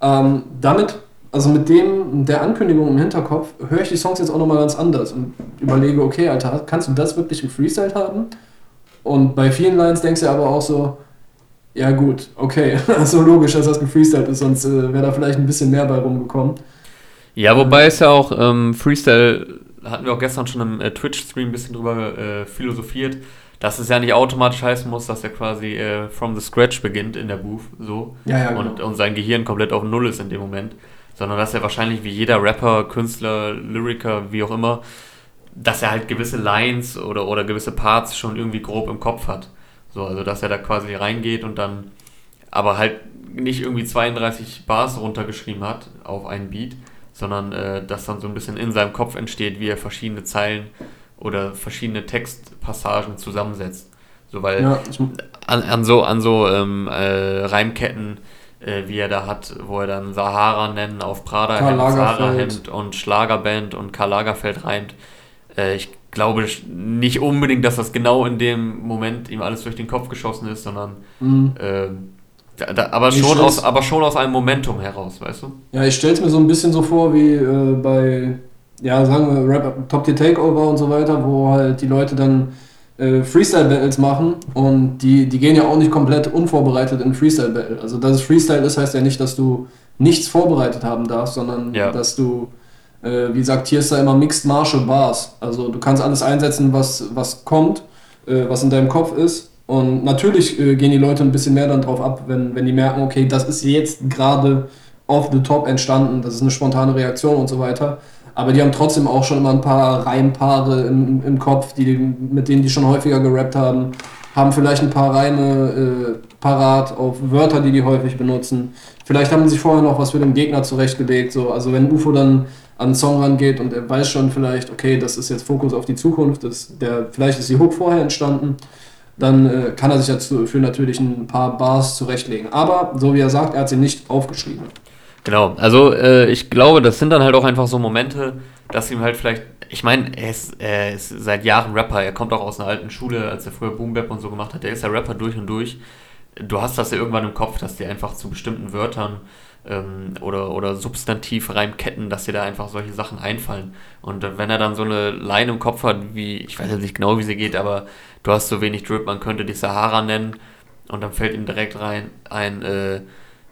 Ähm, damit, also mit dem, der Ankündigung im Hinterkopf, höre ich die Songs jetzt auch nochmal ganz anders und überlege, okay, Alter, kannst du das wirklich gefreestylt haben? Und bei vielen Lines denkst du aber auch so, ja gut, okay, [LAUGHS] so logisch, dass das gefreestylt ist, sonst äh, wäre da vielleicht ein bisschen mehr bei rumgekommen. Ja, wobei es ja auch ähm, Freestyle, hatten wir auch gestern schon im äh, Twitch-Stream ein bisschen drüber äh, philosophiert, dass es ja nicht automatisch heißen muss, dass er quasi äh, from the scratch beginnt in der Booth, so. Ja, ja, genau. und, und sein Gehirn komplett auf Null ist in dem Moment. Sondern dass er wahrscheinlich wie jeder Rapper, Künstler, Lyriker, wie auch immer, dass er halt gewisse Lines oder, oder gewisse Parts schon irgendwie grob im Kopf hat. So, also dass er da quasi reingeht und dann aber halt nicht irgendwie 32 Bars runtergeschrieben hat auf einen Beat, sondern äh, dass dann so ein bisschen in seinem Kopf entsteht, wie er verschiedene Zeilen oder verschiedene Textpassagen zusammensetzt. So, weil ja, an, an, so, an so ähm, äh, Reimketten, äh, wie er da hat, wo er dann Sahara nennen auf Prada Hemd, Sahara Hemd und Schlagerband und Karl Lagerfeld reimt. Äh, ich glaube nicht unbedingt, dass das genau in dem Moment ihm alles durch den Kopf geschossen ist, sondern mhm. äh, da, da, aber, schon aus, aber schon aus einem Momentum heraus, weißt du? Ja, ich stelle es mir so ein bisschen so vor wie äh, bei ja, sagen wir, Rap, Top Tier Takeover und so weiter, wo halt die Leute dann äh, Freestyle-Battles machen und die, die gehen ja auch nicht komplett unvorbereitet in Freestyle-Battle. Also, dass es Freestyle ist, heißt ja nicht, dass du nichts vorbereitet haben darfst, sondern ja. dass du, äh, wie sagt hier ist da immer Mixed Martial Bars. Also, du kannst alles einsetzen, was, was kommt, äh, was in deinem Kopf ist. Und natürlich äh, gehen die Leute ein bisschen mehr dann drauf ab, wenn, wenn die merken, okay, das ist jetzt gerade off the top entstanden, das ist eine spontane Reaktion und so weiter. Aber die haben trotzdem auch schon immer ein paar Reimpaare im, im Kopf, die, mit denen die schon häufiger gerappt haben. Haben vielleicht ein paar Reime äh, parat auf Wörter, die die häufig benutzen. Vielleicht haben sie vorher noch was für den Gegner zurechtgelegt. So. Also wenn UFO dann an einen Song rangeht und er weiß schon vielleicht, okay, das ist jetzt Fokus auf die Zukunft, das, der, vielleicht ist die Hook vorher entstanden, dann äh, kann er sich dafür natürlich ein paar Bars zurechtlegen. Aber so wie er sagt, er hat sie nicht aufgeschrieben. Genau, also äh, ich glaube, das sind dann halt auch einfach so Momente, dass ihm halt vielleicht, ich meine, er er ist seit Jahren Rapper, er kommt auch aus einer alten Schule, als er früher Boom Bap und so gemacht hat, der ist ja Rapper durch und durch. Du hast das ja irgendwann im Kopf, dass dir einfach zu bestimmten Wörtern ähm, oder, oder Substantivreimketten, dass dir da einfach solche Sachen einfallen. Und wenn er dann so eine Line im Kopf hat, wie, ich weiß jetzt nicht genau, wie sie geht, aber du hast so wenig Drip, man könnte die Sahara nennen und dann fällt ihm direkt rein ein, äh,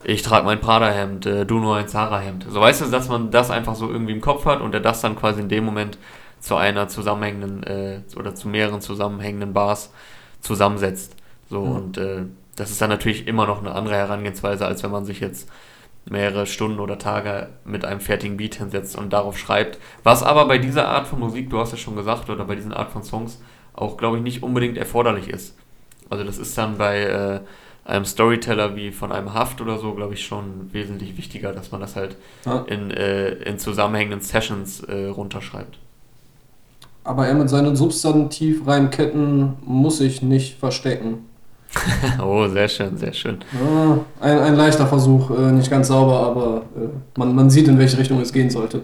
ich trage mein Prada-Hemd, äh, du nur ein Zara-Hemd. So weißt du, dass man das einfach so irgendwie im Kopf hat und er das dann quasi in dem Moment zu einer zusammenhängenden äh, oder zu mehreren zusammenhängenden Bars zusammensetzt. So mhm. und äh, das ist dann natürlich immer noch eine andere Herangehensweise, als wenn man sich jetzt mehrere Stunden oder Tage mit einem fertigen Beat hinsetzt und darauf schreibt. Was aber bei dieser Art von Musik, du hast ja schon gesagt, oder bei diesen Art von Songs auch, glaube ich, nicht unbedingt erforderlich ist. Also das ist dann bei äh, einem Storyteller wie von einem Haft oder so, glaube ich, schon wesentlich wichtiger, dass man das halt ja. in, äh, in zusammenhängenden Sessions äh, runterschreibt. Aber er mit seinen Substantivreimketten muss sich nicht verstecken. [LAUGHS] oh, sehr schön, sehr schön. Ja, ein, ein leichter Versuch, äh, nicht ganz sauber, aber äh, man, man sieht, in welche Richtung es gehen sollte.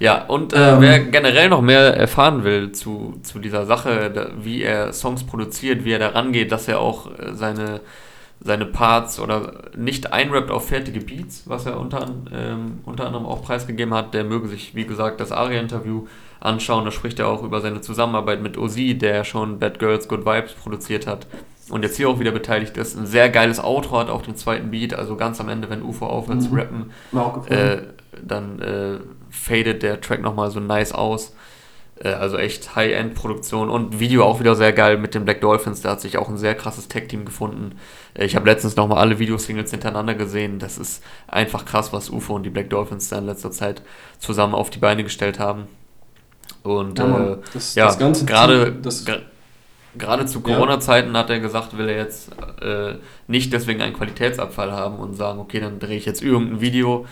Ja, und äh, ähm, wer generell noch mehr erfahren will zu, zu dieser Sache, da, wie er Songs produziert, wie er da rangeht, dass er auch äh, seine, seine Parts oder nicht einrappt auf fertige Beats, was er unter, ähm, unter anderem auch preisgegeben hat, der möge sich, wie gesagt, das Aria-Interview anschauen. Da spricht er auch über seine Zusammenarbeit mit Ozzy, der schon Bad Girls Good Vibes produziert hat und jetzt hier auch wieder beteiligt ist. Ein sehr geiles Outro hat auf dem zweiten Beat, also ganz am Ende, wenn UFO aufhört mhm. zu rappen, äh, dann äh, fadet der Track nochmal so nice aus. Äh, also echt High-End-Produktion und Video auch wieder sehr geil mit den Black Dolphins. Da hat sich auch ein sehr krasses Tech-Team gefunden. Äh, ich habe letztens nochmal alle Videosingles hintereinander gesehen. Das ist einfach krass, was UFO und die Black Dolphins da in letzter Zeit zusammen auf die Beine gestellt haben. Und ja, äh, das, ja das gerade gerade zu Corona-Zeiten hat er gesagt, will er jetzt äh, nicht deswegen einen Qualitätsabfall haben und sagen, okay, dann drehe ich jetzt irgendein Video.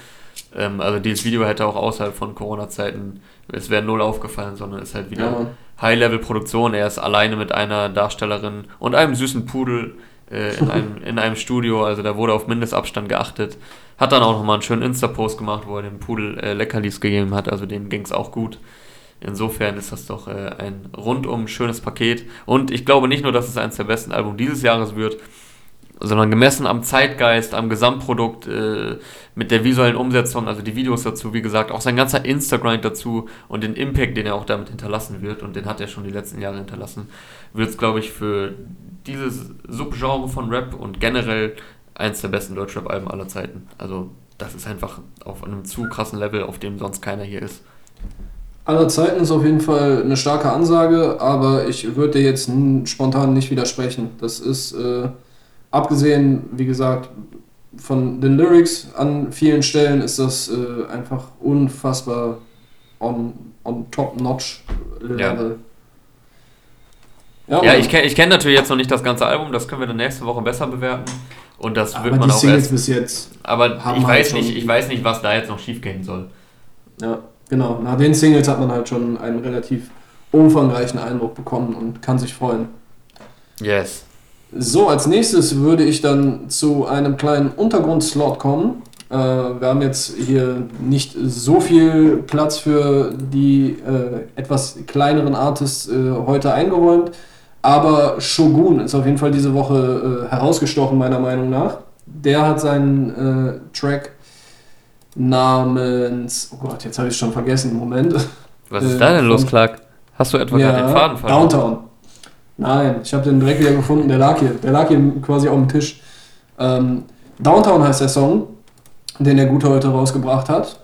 Ähm, also dieses Video hätte auch außerhalb von Corona-Zeiten, es wäre null aufgefallen, sondern es ist halt wieder ja, High-Level-Produktion. Er ist alleine mit einer Darstellerin und einem süßen Pudel äh, in, einem, [LAUGHS] in einem Studio, also da wurde auf Mindestabstand geachtet. Hat dann auch nochmal einen schönen Insta-Post gemacht, wo er dem Pudel äh, Leckerlis gegeben hat, also dem ging es auch gut. Insofern ist das doch äh, ein rundum schönes Paket. Und ich glaube nicht nur, dass es eines der besten Alben dieses Jahres wird, sondern gemessen am Zeitgeist, am Gesamtprodukt, äh, mit der visuellen Umsetzung, also die Videos dazu, wie gesagt, auch sein ganzer Instagram dazu und den Impact, den er auch damit hinterlassen wird, und den hat er schon die letzten Jahre hinterlassen, wird es, glaube ich, für dieses Subgenre von Rap und generell eins der besten Deutschrap-Alben aller Zeiten. Also das ist einfach auf einem zu krassen Level, auf dem sonst keiner hier ist aller Zeiten ist auf jeden Fall eine starke Ansage, aber ich würde dir jetzt spontan nicht widersprechen. Das ist, äh, abgesehen, wie gesagt, von den Lyrics an vielen Stellen ist das äh, einfach unfassbar on, on top-notch Level. Ja. Ja, ja ich kenne ich kenn natürlich jetzt noch nicht das ganze Album, das können wir dann nächste Woche besser bewerten. Und das aber wird man auch Singles erst. bis jetzt aber ich weiß, halt nicht, ich weiß nicht, was da jetzt noch schief gehen soll. Ja. Genau, nach den Singles hat man halt schon einen relativ umfangreichen Eindruck bekommen und kann sich freuen. Yes. So, als nächstes würde ich dann zu einem kleinen Untergrundslot kommen. Äh, wir haben jetzt hier nicht so viel Platz für die äh, etwas kleineren Artists äh, heute eingeräumt, aber Shogun ist auf jeden Fall diese Woche äh, herausgestochen, meiner Meinung nach. Der hat seinen äh, Track namens. Oh Gott, jetzt habe ich schon vergessen. Moment. Was ist da denn los, Clark? Hast du etwa ja, gerade den Faden verloren? Downtown. Nein, ich habe den direkt wieder gefunden. Der lag hier. Der lag hier quasi auf dem Tisch. Ähm, Downtown heißt der Song, den der Gute heute rausgebracht hat.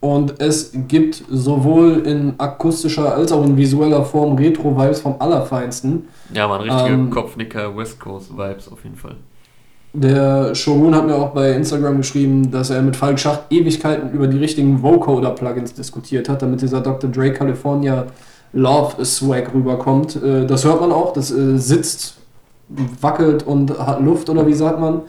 Und es gibt sowohl in akustischer als auch in visueller Form Retro-Vibes vom Allerfeinsten. Ja, man, richtige ähm, Kopfnicker West Coast-Vibes auf jeden Fall. Der Shogun hat mir auch bei Instagram geschrieben, dass er mit Falk Schacht Ewigkeiten über die richtigen Vocoder-Plugins diskutiert hat, damit dieser Dr. Dre California Love Swag rüberkommt. Äh, das hört man auch, das äh, sitzt, wackelt und hat Luft oder wie sagt man.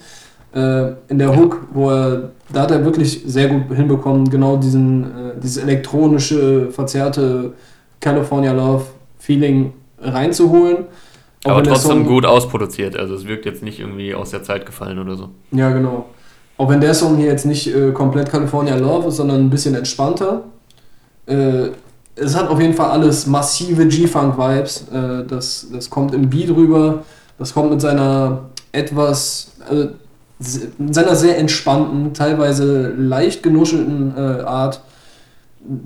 Äh, in der Hook, wo er, da hat er wirklich sehr gut hinbekommen, genau diesen, dieses elektronische, verzerrte California Love Feeling reinzuholen. Aber trotzdem Song, gut ausproduziert, also es wirkt jetzt nicht irgendwie aus der Zeit gefallen oder so. Ja, genau. Auch wenn der Song hier jetzt nicht äh, komplett California Love ist, sondern ein bisschen entspannter. Äh, es hat auf jeden Fall alles massive G-Funk-Vibes. Äh, das, das kommt im Beat rüber. Das kommt mit seiner etwas, also seiner sehr entspannten, teilweise leicht genuschelten äh, Art.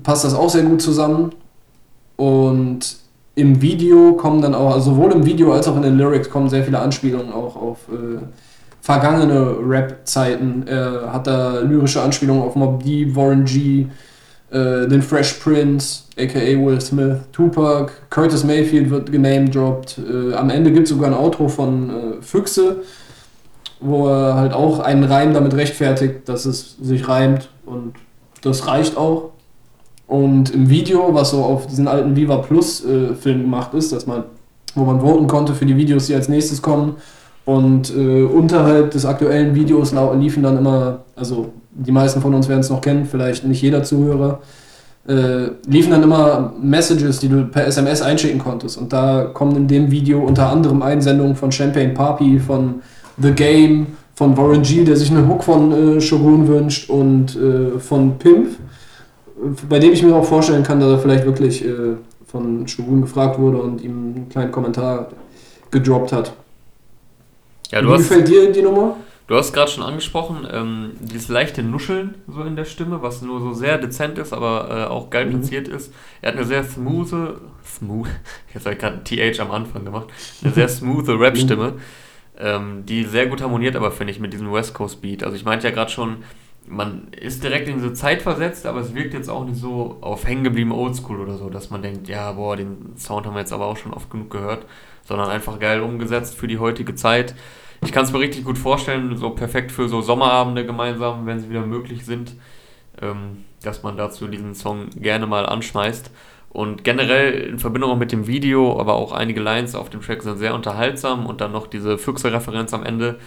Passt das auch sehr gut zusammen. Und im Video kommen dann auch, also sowohl im Video als auch in den Lyrics kommen sehr viele Anspielungen auch auf äh, vergangene Rap-Zeiten. Er hat da lyrische Anspielungen auf Mob D, Warren G, äh, den Fresh Prince, aka Will Smith, Tupac, Curtis Mayfield wird genamedropped. Äh, am Ende gibt es sogar ein Outro von äh, Füchse, wo er halt auch einen Reim damit rechtfertigt, dass es sich reimt und das reicht auch. Und im Video, was so auf diesen alten Viva Plus äh, Film gemacht ist, dass man, wo man voten konnte für die Videos, die als nächstes kommen. Und äh, unterhalb des aktuellen Videos liefen dann immer, also die meisten von uns werden es noch kennen, vielleicht nicht jeder Zuhörer, äh, liefen dann immer Messages, die du per SMS einschicken konntest. Und da kommen in dem Video unter anderem Einsendungen von Champagne Papi, von The Game, von Warren G, der sich einen Hook von äh, Shogun wünscht und äh, von Pimp, bei dem ich mir auch vorstellen kann, dass er vielleicht wirklich äh, von Shogun gefragt wurde und ihm einen kleinen Kommentar gedroppt hat. Ja, Wie hast, gefällt dir die Nummer? Du hast gerade schon angesprochen, ähm, dieses leichte Nuscheln so in der Stimme, was nur so sehr dezent ist, aber äh, auch geil mhm. platziert ist. Er hat eine sehr smooth, smooth, [LAUGHS] jetzt habe ich gerade TH am Anfang gemacht, eine sehr smooth Rap-Stimme. Mhm ähm, die sehr gut harmoniert, aber finde ich mit diesem West Coast Beat. Also ich meinte ja gerade schon, man ist direkt in diese Zeit versetzt, aber es wirkt jetzt auch nicht so auf hängen geblieben Oldschool oder so, dass man denkt, ja, boah, den Sound haben wir jetzt aber auch schon oft genug gehört, sondern einfach geil umgesetzt für die heutige Zeit. Ich kann es mir richtig gut vorstellen, so perfekt für so Sommerabende gemeinsam, wenn sie wieder möglich sind, ähm, dass man dazu diesen Song gerne mal anschmeißt. Und generell in Verbindung auch mit dem Video, aber auch einige Lines auf dem Track sind sehr unterhaltsam und dann noch diese Füchse-Referenz am Ende.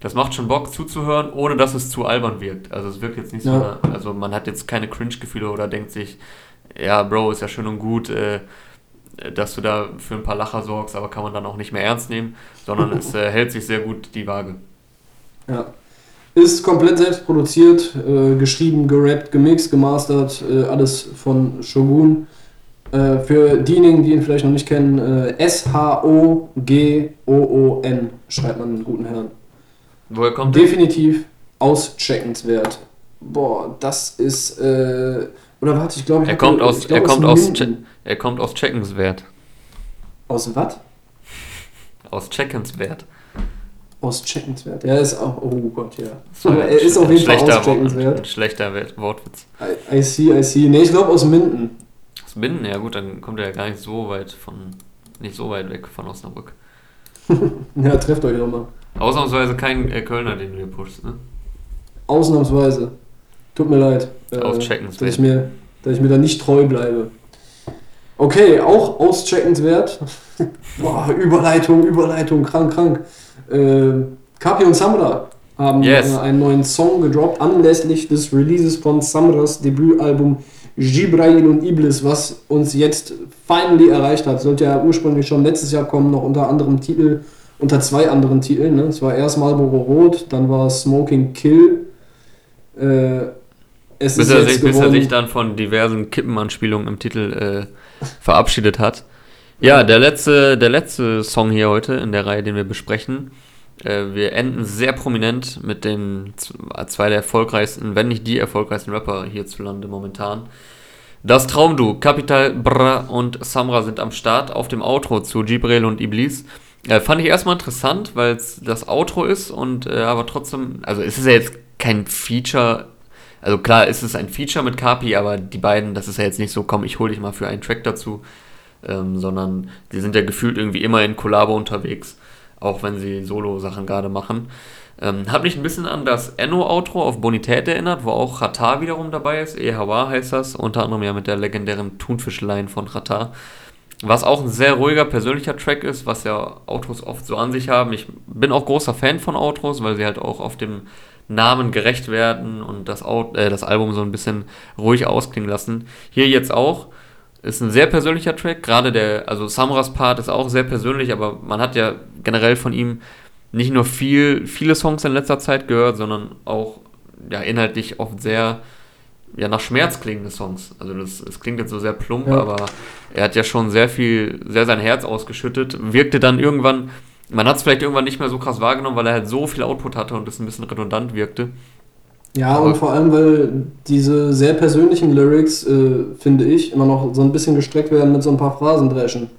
Das macht schon Bock zuzuhören, ohne dass es zu albern wirkt. Also es wirkt jetzt nicht ja. so, also man hat jetzt keine Cringe-Gefühle oder denkt sich, ja, Bro, ist ja schön und gut, äh, dass du da für ein paar Lacher sorgst, aber kann man dann auch nicht mehr ernst nehmen, sondern es äh, hält sich sehr gut die Waage. Ja. Ist komplett selbst produziert, äh, geschrieben, gerappt, gemixt, gemastert, äh, alles von Shogun. Äh, für diejenigen, die ihn vielleicht noch nicht kennen, äh, S-H-O-G-O-O-N schreibt man den guten Herrn. Woher kommt der? Definitiv auscheckenswert. Boah, das ist. Äh, oder warte, ich glaube, er kommt aus, glaub, er kommt aus, er kommt aus Checkenswert. Aus was? Aus Checkenswert. Aus Checkenswert. Ja, ist auch. Oh Gott, ja. So, er ist auf jeden Fall aus Checkenswert. Ein schlechter Wortwitz. I, I see, I see. Nee, ich glaube aus Minden. Minden, ja gut, dann kommt er ja gar nicht so weit von, nicht so weit weg von Osnabrück. [LAUGHS] ja, trefft euch nochmal. Ausnahmsweise kein äh, Kölner, den du hier pushst, ne? Ausnahmsweise. Tut mir leid. Äh, auscheckenswert. Dass ich, mir, dass ich mir da nicht treu bleibe. Okay, auch auscheckenswert. [LAUGHS] Boah, Überleitung, Überleitung, krank, krank. Äh, Kapi und Samra haben yes. äh, einen neuen Song gedroppt anlässlich des Releases von Samras Debütalbum Gibrail und Iblis, was uns jetzt finally erreicht hat. Sollte ja ursprünglich schon letztes Jahr kommen, noch unter anderem Titel, unter zwei anderen Titeln. Ne? Es war erst Marlboro Rot, dann war Smoking Kill. Äh, es bis, ist er sich, bis er sich dann von diversen Kippenanspielungen im Titel äh, verabschiedet hat. Ja, der letzte, der letzte Song hier heute in der Reihe, den wir besprechen. Äh, wir enden sehr prominent mit den zwei der erfolgreichsten, wenn nicht die erfolgreichsten Rapper hierzulande momentan. Das Traumdu, Capital Bra und Samra sind am Start auf dem Outro zu Gibril und Iblis. Äh, fand ich erstmal interessant, weil es das Outro ist und äh, aber trotzdem, also es ist ja jetzt kein Feature, also klar ist es ein Feature mit Kapi, aber die beiden, das ist ja jetzt nicht so, komm, ich hole dich mal für einen Track dazu, ähm, sondern die sind ja gefühlt irgendwie immer in Kollabo unterwegs auch wenn sie Solo-Sachen gerade machen. Ähm, hat mich ein bisschen an das Enno-Outro auf Bonität erinnert, wo auch Rata wiederum dabei ist. Ehawa heißt das, unter anderem ja mit der legendären Thunfischlein von Rata. Was auch ein sehr ruhiger, persönlicher Track ist, was ja Outros oft so an sich haben. Ich bin auch großer Fan von Outros, weil sie halt auch auf dem Namen gerecht werden und das, Out äh, das Album so ein bisschen ruhig ausklingen lassen. Hier jetzt auch. Ist ein sehr persönlicher Track, gerade der, also Samras Part ist auch sehr persönlich, aber man hat ja generell von ihm nicht nur viel, viele Songs in letzter Zeit gehört, sondern auch ja, inhaltlich oft sehr ja, nach Schmerz klingende Songs. Also das, das klingt jetzt so sehr plump, ja. aber er hat ja schon sehr viel, sehr sein Herz ausgeschüttet, wirkte dann irgendwann, man hat es vielleicht irgendwann nicht mehr so krass wahrgenommen, weil er halt so viel Output hatte und es ein bisschen redundant wirkte. Ja, und vor allem, weil diese sehr persönlichen Lyrics, äh, finde ich, immer noch so ein bisschen gestreckt werden mit so ein paar Phrasendreschen.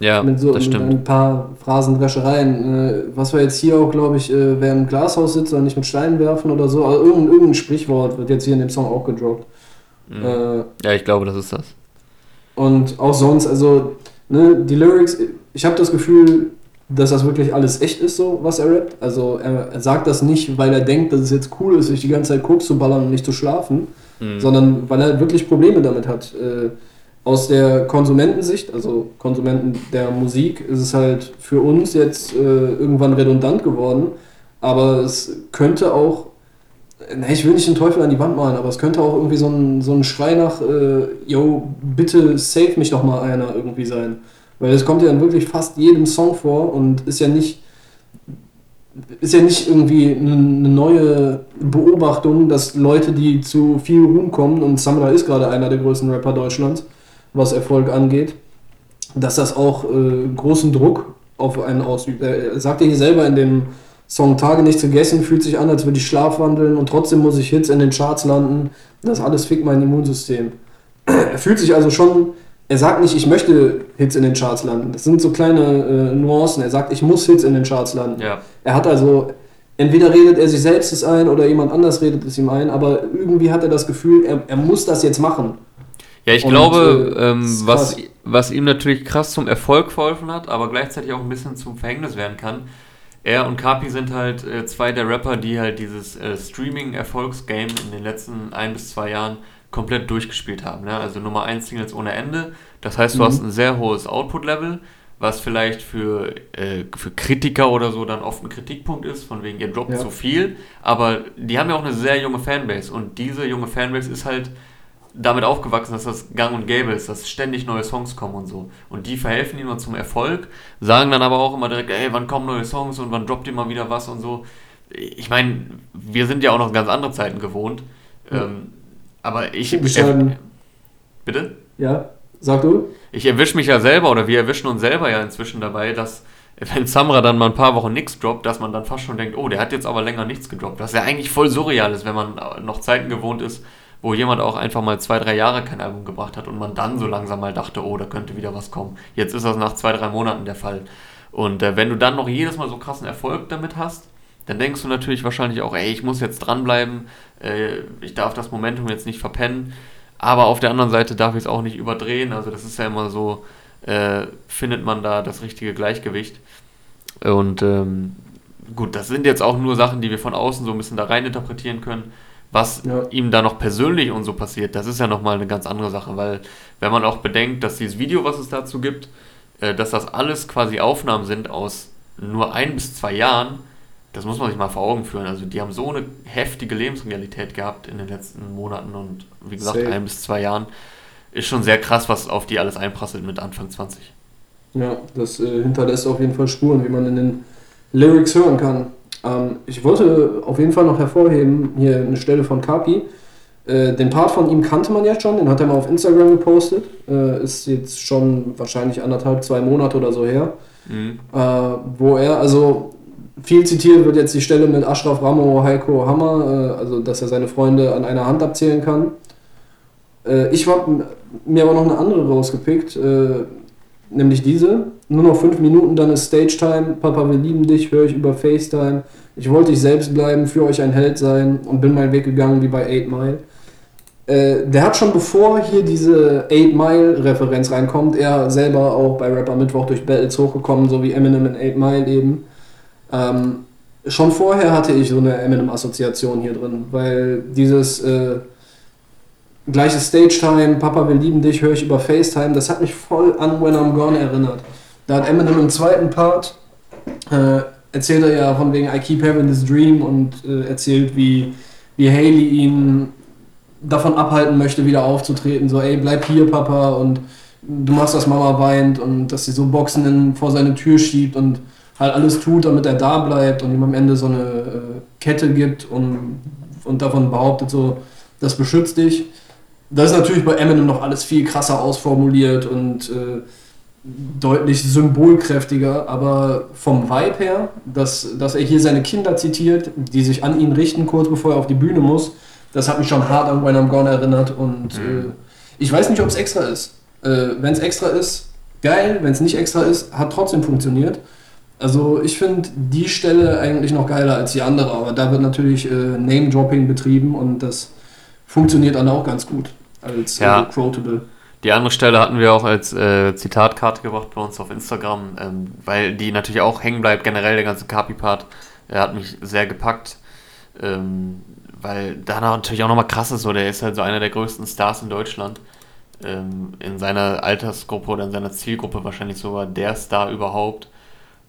Ja, mit so, das stimmt. Mit ein paar Phrasendreschereien. Äh, was wir jetzt hier auch, glaube ich, äh, wer im Glashaus sitzt, soll nicht mit Steinen werfen oder so. Also irgendein, irgendein Sprichwort wird jetzt hier in dem Song auch gedroppt. Mhm. Äh, ja, ich glaube, das ist das. Und auch sonst, also ne, die Lyrics, ich habe das Gefühl, dass das wirklich alles echt ist, so was er rappt. Also er, er, sagt das nicht, weil er denkt, dass es jetzt cool ist, sich die ganze Zeit Koks zu ballern und nicht zu schlafen, mhm. sondern weil er wirklich Probleme damit hat. Äh, aus der Konsumentensicht, also Konsumenten der Musik, ist es halt für uns jetzt äh, irgendwann redundant geworden, aber es könnte auch Ne, ich will nicht den Teufel an die Wand malen, aber es könnte auch irgendwie so ein, so ein Schrei nach, äh, yo, bitte save mich doch mal einer irgendwie sein. Weil es kommt ja in wirklich fast jedem Song vor und ist ja nicht, ist ja nicht irgendwie eine neue Beobachtung, dass Leute, die zu viel Ruhm kommen, und Samra ist gerade einer der größten Rapper Deutschlands, was Erfolg angeht, dass das auch äh, großen Druck auf einen ausübt. Er sagt ja hier selber in dem Song Tage nicht gegessen, fühlt sich an, als würde ich schlafwandeln und trotzdem muss ich Hits in den Charts landen. Das alles fickt mein Immunsystem. Er fühlt sich also schon, er sagt nicht, ich möchte Hits in den Charts landen. Das sind so kleine äh, Nuancen. Er sagt, ich muss Hits in den Charts landen. Ja. Er hat also, entweder redet er sich selbst es ein oder jemand anders redet es ihm ein, aber irgendwie hat er das Gefühl, er, er muss das jetzt machen. Ja, ich und, glaube, äh, ähm, was, was ihm natürlich krass zum Erfolg verholfen hat, aber gleichzeitig auch ein bisschen zum Verhängnis werden kann, er und Kapi sind halt äh, zwei der Rapper, die halt dieses äh, Streaming-Erfolgsgame in den letzten ein bis zwei Jahren komplett durchgespielt haben. Ne? Also Nummer 1 Singles ohne Ende. Das heißt, du mhm. hast ein sehr hohes Output-Level, was vielleicht für, äh, für Kritiker oder so dann oft ein Kritikpunkt ist, von wegen ihr droppt ja. zu viel. Aber die haben ja auch eine sehr junge Fanbase und diese junge Fanbase ist halt damit aufgewachsen, dass das gang und gäbe ist, dass ständig neue Songs kommen und so. Und die verhelfen ihm zum Erfolg, sagen dann aber auch immer direkt, ey, wann kommen neue Songs und wann droppt ihr mal wieder was und so. Ich meine, wir sind ja auch noch ganz andere Zeiten gewohnt. Ja. Ähm, aber ich. Er, bitte? Ja, sag du. Ich erwische mich ja selber oder wir erwischen uns selber ja inzwischen dabei, dass wenn Samra dann mal ein paar Wochen nichts droppt, dass man dann fast schon denkt, oh, der hat jetzt aber länger nichts gedroppt. Was ja eigentlich voll surreal ist, wenn man noch Zeiten gewohnt ist, wo jemand auch einfach mal zwei, drei Jahre kein Album gebracht hat und man dann so langsam mal dachte, oh, da könnte wieder was kommen. Jetzt ist das nach zwei, drei Monaten der Fall. Und äh, wenn du dann noch jedes Mal so krassen Erfolg damit hast, dann denkst du natürlich wahrscheinlich auch, ey, ich muss jetzt dranbleiben, äh, ich darf das Momentum jetzt nicht verpennen, aber auf der anderen Seite darf ich es auch nicht überdrehen. Also das ist ja immer so, äh, findet man da das richtige Gleichgewicht. Und ähm, gut, das sind jetzt auch nur Sachen, die wir von außen so ein bisschen da rein interpretieren können. Was ja. ihm da noch persönlich und so passiert, das ist ja nochmal eine ganz andere Sache, weil wenn man auch bedenkt, dass dieses Video, was es dazu gibt, äh, dass das alles quasi Aufnahmen sind aus nur ein bis zwei Jahren, das muss man sich mal vor Augen führen. Also die haben so eine heftige Lebensrealität gehabt in den letzten Monaten und wie gesagt, Safe. ein bis zwei Jahren. Ist schon sehr krass, was auf die alles einprasselt mit Anfang 20. Ja, das äh, hinterlässt auf jeden Fall Spuren, wie man in den Lyrics hören kann. Ähm, ich wollte auf jeden Fall noch hervorheben, hier eine Stelle von Kapi. Äh, den Part von ihm kannte man ja schon, den hat er mal auf Instagram gepostet. Äh, ist jetzt schon wahrscheinlich anderthalb, zwei Monate oder so her. Mhm. Äh, wo er, also viel zitiert wird jetzt die Stelle mit Ashraf Ramo, Heiko Hammer, äh, also dass er seine Freunde an einer Hand abzählen kann. Äh, ich habe mir aber noch eine andere rausgepickt, äh, nämlich diese. Nur noch fünf Minuten, dann ist Stage Time. Papa, wir lieben dich, höre ich über FaceTime. Ich wollte ich selbst bleiben, für euch ein Held sein und bin meinen Weg gegangen wie bei 8 Mile. Äh, der hat schon bevor hier diese 8 Mile Referenz reinkommt, er selber auch bei Rapper Mittwoch durch Battles hochgekommen, so wie Eminem in 8 Mile eben. Ähm, schon vorher hatte ich so eine Eminem-Assoziation hier drin, weil dieses äh, gleiche Stage-Time, Papa, wir lieben dich, höre ich über FaceTime, das hat mich voll an When I'm Gone erinnert. Da hat Eminem im zweiten Part äh, erzählt er ja von wegen I keep having this dream und äh, erzählt, wie, wie Haley ihn davon abhalten möchte, wieder aufzutreten. So, ey, bleib hier, Papa, und du machst, dass Mama weint und dass sie so Boxen in, vor seine Tür schiebt und halt alles tut, damit er da bleibt und ihm am Ende so eine äh, Kette gibt und, und davon behauptet, so, das beschützt dich. Das ist natürlich bei Eminem noch alles viel krasser ausformuliert und äh, deutlich symbolkräftiger, aber vom Vibe her, dass, dass er hier seine Kinder zitiert, die sich an ihn richten, kurz bevor er auf die Bühne muss, das hat mich schon hart an When I'm Gone erinnert und mhm. äh, ich weiß nicht, ob es extra ist. Äh, wenn es extra ist, geil, wenn es nicht extra ist, hat trotzdem funktioniert. Also ich finde die Stelle eigentlich noch geiler als die andere, aber da wird natürlich äh, Name-Dropping betrieben und das funktioniert dann auch ganz gut als ja. äh, Quotable. Die andere Stelle hatten wir auch als äh, Zitatkarte gebracht bei uns auf Instagram, ähm, weil die natürlich auch hängen bleibt. Generell der ganze Kapi-Part Er hat mich sehr gepackt, ähm, weil da natürlich auch nochmal krass ist, so, der ist halt so einer der größten Stars in Deutschland. Ähm, in seiner Altersgruppe oder in seiner Zielgruppe wahrscheinlich sogar der Star überhaupt.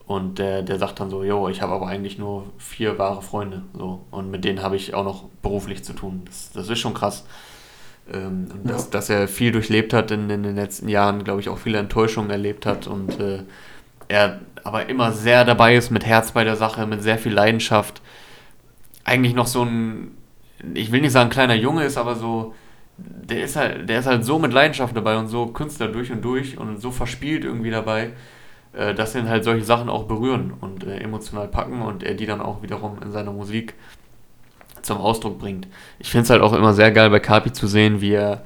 Und der, der sagt dann so, yo, ich habe aber eigentlich nur vier wahre Freunde. So. Und mit denen habe ich auch noch beruflich zu tun. Das, das ist schon krass. Ähm, ja. dass, dass er viel durchlebt hat in, in den letzten Jahren, glaube ich, auch viele Enttäuschungen erlebt hat und äh, er aber immer sehr dabei ist, mit Herz bei der Sache, mit sehr viel Leidenschaft. Eigentlich noch so ein, ich will nicht sagen kleiner Junge ist, aber so, der ist halt, der ist halt so mit Leidenschaft dabei und so Künstler durch und durch und so verspielt irgendwie dabei, äh, dass ihn halt solche Sachen auch berühren und äh, emotional packen und er die dann auch wiederum in seiner Musik zum Ausdruck bringt. Ich finde es halt auch immer sehr geil bei Kapi zu sehen, wie er,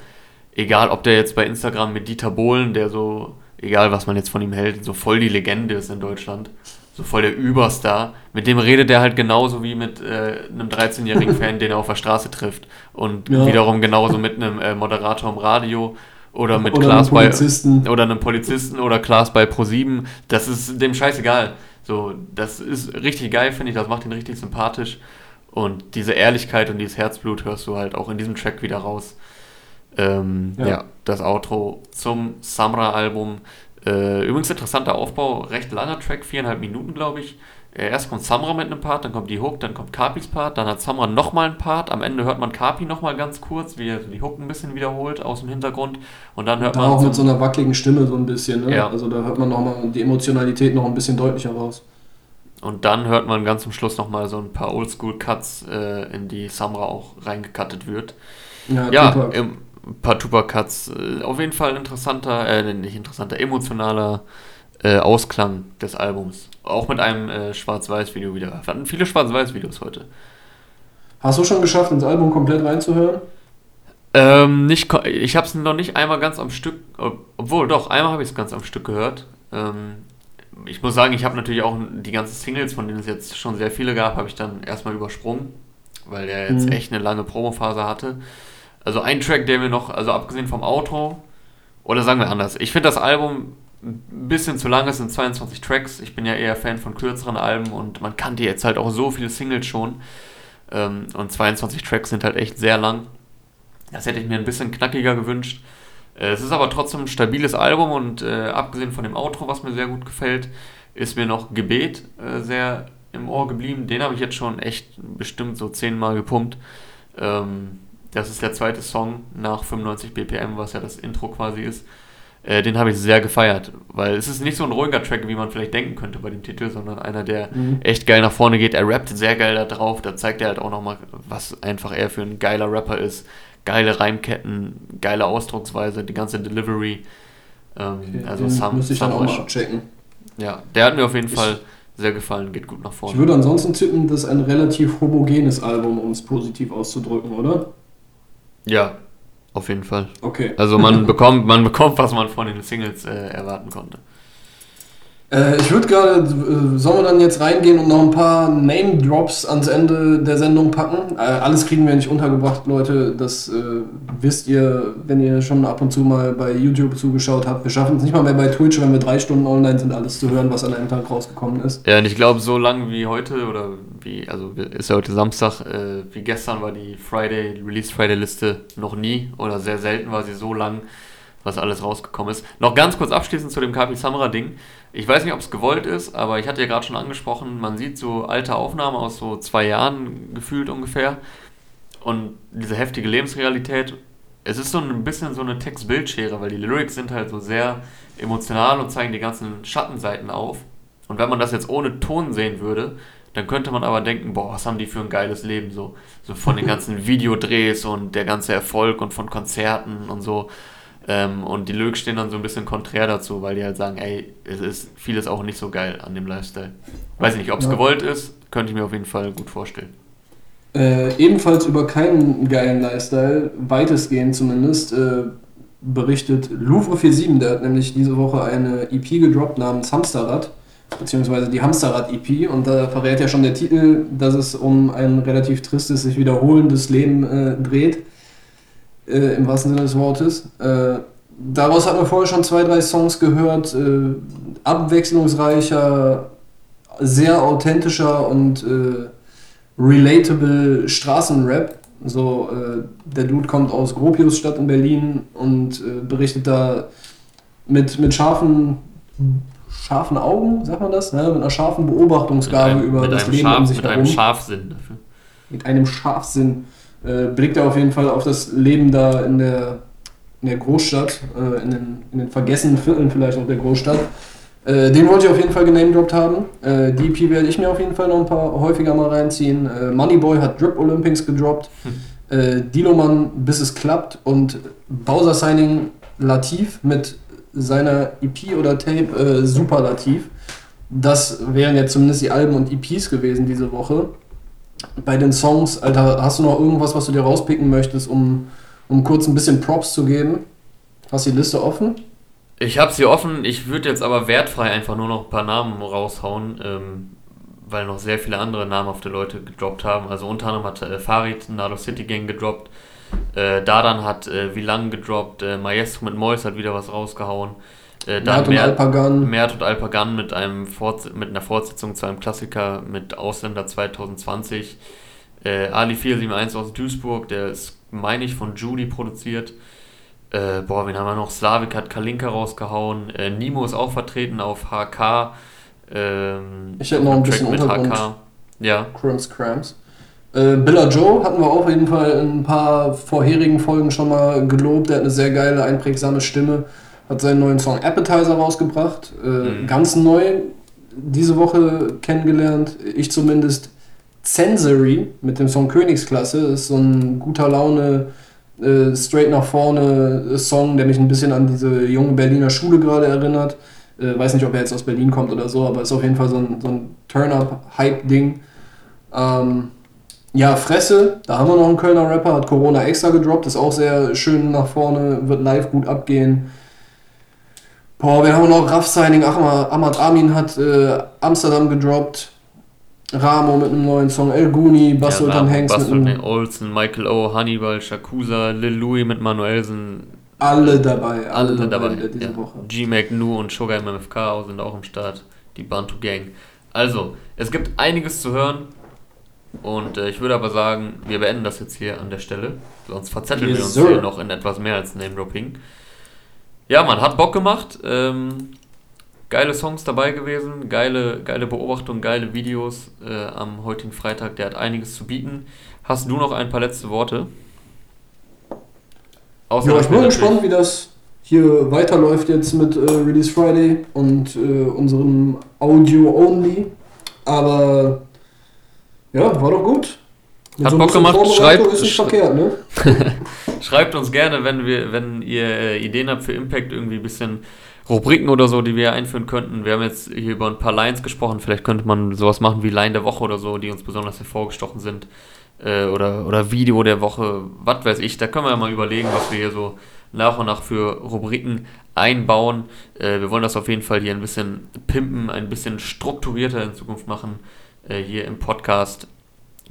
egal ob der jetzt bei Instagram mit Dieter Bohlen, der so, egal was man jetzt von ihm hält, so voll die Legende ist in Deutschland, so voll der Überstar, mit dem redet er halt genauso wie mit äh, einem 13-jährigen Fan, den er auf der Straße trifft. Und ja. wiederum genauso mit einem äh, Moderator im Radio oder mit oder Klaas bei oder einem Polizisten oder Klaas bei Pro7. Das ist dem scheißegal. So, das ist richtig geil, finde ich, das macht ihn richtig sympathisch. Und diese Ehrlichkeit und dieses Herzblut hörst du halt auch in diesem Track wieder raus. Ähm, ja. ja. das Outro zum Samra-Album. Äh, übrigens interessanter Aufbau, recht langer Track, viereinhalb Minuten, glaube ich. Äh, erst kommt Samra mit einem Part, dann kommt die Hook, dann kommt Kapis Part, dann hat Samra nochmal einen Part. Am Ende hört man Kapi nochmal ganz kurz, wie er die Hook ein bisschen wiederholt aus dem Hintergrund. Und dann hört da man. Auch mit so einer wackeligen Stimme so ein bisschen, ne? Ja. Also da hört man nochmal die Emotionalität noch ein bisschen deutlicher raus. Und dann hört man ganz zum Schluss nochmal so ein paar Oldschool-Cuts, äh, in die Samra auch reingekattet wird. Ja, ja ein paar Tupac-Cuts. Äh, auf jeden Fall ein interessanter, äh, nicht interessanter, emotionaler äh, Ausklang des Albums. Auch mit einem äh, Schwarz-Weiß-Video wieder. Wir hatten viele Schwarz-Weiß-Videos heute. Hast du schon geschafft, ins Album komplett reinzuhören? Ähm, nicht, ich habe es noch nicht einmal ganz am Stück, obwohl doch, einmal habe ich es ganz am Stück gehört. Ähm, ich muss sagen, ich habe natürlich auch die ganzen Singles, von denen es jetzt schon sehr viele gab, habe ich dann erstmal übersprungen, weil der jetzt mhm. echt eine lange Promophase hatte. Also ein Track, der mir noch, also abgesehen vom Outro, oder sagen wir anders, ich finde das Album ein bisschen zu lang, es sind 22 Tracks. Ich bin ja eher Fan von kürzeren Alben und man kannte jetzt halt auch so viele Singles schon. Ähm, und 22 Tracks sind halt echt sehr lang. Das hätte ich mir ein bisschen knackiger gewünscht. Äh, es ist aber trotzdem ein stabiles Album und äh, abgesehen von dem Outro, was mir sehr gut gefällt, ist mir noch Gebet äh, sehr im Ohr geblieben. Den habe ich jetzt schon echt bestimmt so zehnmal gepumpt. Ähm, das ist der zweite Song nach 95 BPM, was ja das Intro quasi ist. Äh, den habe ich sehr gefeiert, weil es ist nicht so ein ruhiger Track, wie man vielleicht denken könnte bei dem Titel, sondern einer, der mhm. echt geil nach vorne geht. Er rappt sehr geil da drauf, da zeigt er halt auch nochmal, was einfach er für ein geiler Rapper ist geile Reimketten, geile Ausdrucksweise, die ganze Delivery. Ähm, okay, also Sam, müsste ich Sam dann auch mal abchecken. Ja, der hat mir auf jeden ich, Fall sehr gefallen, geht gut nach vorne. Ich würde ansonsten tippen, das ist ein relativ homogenes Album, um es positiv auszudrücken, oder? Ja, auf jeden Fall. Okay. Also man [LAUGHS] bekommt, man bekommt, was man von den Singles äh, erwarten konnte. Äh, ich würde gerade, äh, sollen wir dann jetzt reingehen und noch ein paar Name-Drops ans Ende der Sendung packen? Äh, alles kriegen wir nicht untergebracht, Leute. Das äh, wisst ihr, wenn ihr schon ab und zu mal bei YouTube zugeschaut habt. Wir schaffen es nicht mal mehr bei Twitch, wenn wir drei Stunden online sind, alles zu hören, was an einem Tag rausgekommen ist. Ja, und ich glaube, so lang wie heute oder wie, also ist ja heute Samstag, äh, wie gestern war die Friday, Release Friday Liste noch nie oder sehr selten war sie so lang, was alles rausgekommen ist. Noch ganz kurz abschließend zu dem Kapi Samra Ding. Ich weiß nicht, ob es gewollt ist, aber ich hatte ja gerade schon angesprochen, man sieht so alte Aufnahmen aus so zwei Jahren gefühlt ungefähr. Und diese heftige Lebensrealität, es ist so ein bisschen so eine Text-Bild-Schere, weil die Lyrics sind halt so sehr emotional und zeigen die ganzen Schattenseiten auf. Und wenn man das jetzt ohne Ton sehen würde, dann könnte man aber denken, boah, was haben die für ein geiles Leben, so, so von den ganzen [LAUGHS] Videodrehs und der ganze Erfolg und von Konzerten und so. Ähm, und die Lyrics stehen dann so ein bisschen konträr dazu, weil die halt sagen, ey, es ist vieles auch nicht so geil an dem Lifestyle. Weiß nicht, ob es ja. gewollt ist, könnte ich mir auf jeden Fall gut vorstellen. Äh, ebenfalls über keinen geilen Lifestyle, weitestgehend zumindest, äh, berichtet Louvre 47, der hat nämlich diese Woche eine EP gedroppt namens Hamsterrad, beziehungsweise die Hamsterrad-EP und da verrät ja schon der Titel, dass es um ein relativ tristes, sich wiederholendes Leben äh, dreht äh, im wahrsten Sinne des Wortes. Äh, daraus hat man vorher schon zwei, drei Songs gehört, äh, abwechslungsreicher, sehr authentischer und äh, relatable Straßenrap. So, äh, der Dude kommt aus Gropiusstadt in Berlin und äh, berichtet da mit, mit scharfen scharfen Augen, sagt man das? Ne? Mit einer scharfen Beobachtungsgabe einem, über das Leben Scharf, um sich mit herum. Mit einem Scharfsinn dafür. Mit einem Scharfsinn äh, blickt er auf jeden Fall auf das Leben da in der, in der Großstadt, äh, in, den, in den vergessenen Vierteln vielleicht auch der Großstadt. Äh, den wollte ich auf jeden Fall genamedroppt haben. Äh, die EP werde ich mir auf jeden Fall noch ein paar häufiger mal reinziehen. Äh, Moneyboy hat Drip Olympics gedroppt. Hm. Äh, Diloman, bis es klappt. Und Bowser Signing Latif mit seiner EP oder Tape äh, Superlativ. Das wären jetzt zumindest die Alben und EPs gewesen diese Woche. Bei den Songs, Alter, hast du noch irgendwas, was du dir rauspicken möchtest, um, um kurz ein bisschen Props zu geben? Hast du die Liste offen? Ich habe sie offen, ich würde jetzt aber wertfrei einfach nur noch ein paar Namen raushauen, ähm, weil noch sehr viele andere namhafte Leute gedroppt haben. Also unter anderem hat äh, Farid Nado City Gang gedroppt, äh, Dadan hat äh, Vilang gedroppt, äh, Maestro mit Mois hat wieder was rausgehauen. Äh, dann Mert, Alpagan. Mert und Alpagan mit, einem mit einer Fortsetzung zu einem Klassiker mit Ausländer 2020. Äh, Ali 471 aus Duisburg, der ist, meine ich, von Judy produziert. Äh, boah, wen haben wir noch? Slavik hat Kalinka rausgehauen. Äh, Nimo ist auch vertreten auf HK. Ähm, ich hätte noch ein bisschen mit HK. Ja. Crims Crams. Äh, Billa Joe hatten wir auch auf jeden Fall in ein paar vorherigen Folgen schon mal gelobt. Der hat eine sehr geile, einprägsame Stimme. Hat seinen neuen Song Appetizer rausgebracht. Äh, mhm. Ganz neu. Diese Woche kennengelernt. Ich zumindest. Sensory mit dem Song Königsklasse. Das ist so ein guter Laune äh, straight nach vorne Song, der mich ein bisschen an diese junge Berliner Schule gerade erinnert. Äh, weiß nicht, ob er jetzt aus Berlin kommt oder so, aber ist auf jeden Fall so ein, so ein Turn-Up-Hype-Ding. Ähm, ja, Fresse, da haben wir noch einen Kölner Rapper, hat Corona extra gedroppt, ist auch sehr schön nach vorne, wird live gut abgehen. Boah, wir haben noch Raff Signing, Ahmad Amin hat äh, Amsterdam gedroppt. Ramo mit einem neuen Song, El Guni, Bass ja, Sultan Hanks Bass mit einem Olsen, Michael O, Hannibal, Shakusa, Lil Louis mit Manuelsen. Alle dabei, alle, alle dabei, dabei diese ja. Woche. G-Mac, Nu und Sugar MFK sind auch im Start. Die Bantu Gang. Also, es gibt einiges zu hören. Und äh, ich würde aber sagen, wir beenden das jetzt hier an der Stelle. Sonst verzetteln yes, wir uns sir. hier noch in etwas mehr als Name-Dropping. Ja, man, hat Bock gemacht. Ähm, geile Songs dabei gewesen, geile, geile Beobachtungen, geile Videos äh, am heutigen Freitag. Der hat einiges zu bieten. Hast du noch ein paar letzte Worte? Außer ja, ich bin gespannt, wie das hier weiterläuft jetzt mit äh, Release Friday und äh, unserem Audio Only. Aber ja, war doch gut. Mit Hat so Bock gemacht, schreibt, ist verkehrt, ne? [LAUGHS] schreibt uns gerne, wenn wir, wenn ihr äh, Ideen habt für Impact, irgendwie ein bisschen Rubriken oder so, die wir einführen könnten. Wir haben jetzt hier über ein paar Lines gesprochen. Vielleicht könnte man sowas machen wie Line der Woche oder so, die uns besonders hervorgestochen sind. Äh, oder, oder Video der Woche, was weiß ich. Da können wir ja mal überlegen, was wir hier so nach und nach für Rubriken einbauen. Äh, wir wollen das auf jeden Fall hier ein bisschen pimpen, ein bisschen strukturierter in Zukunft machen, äh, hier im Podcast.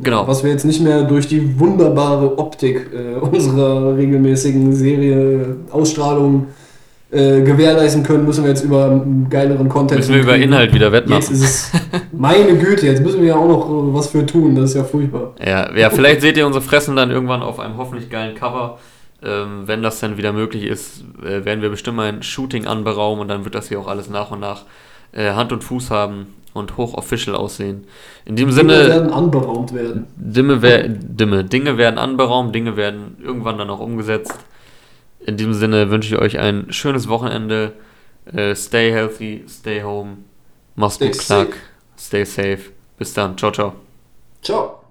Genau. Was wir jetzt nicht mehr durch die wunderbare Optik äh, unserer regelmäßigen Serie Ausstrahlung äh, gewährleisten können, müssen wir jetzt über geileren Content. Müssen wir über Inhalt wieder wettmachen. Jetzt ist es, meine Güte, jetzt müssen wir ja auch noch äh, was für tun, das ist ja furchtbar. Ja, ja vielleicht seht ihr unsere Fressen dann irgendwann auf einem hoffentlich geilen Cover. Ähm, wenn das dann wieder möglich ist, äh, werden wir bestimmt mal ein Shooting anberaumen und dann wird das hier auch alles nach und nach äh, Hand und Fuß haben und hoch official aussehen. In dem Dinge Sinne. Dinge werden anberaumt werden. Dinge, wer, Dinge, Dinge werden anberaumt, Dinge werden irgendwann dann auch umgesetzt. In diesem Sinne wünsche ich euch ein schönes Wochenende. Uh, stay healthy, stay home. Mach's gut, Clark. Stay safe. Bis dann. Ciao, ciao. Ciao.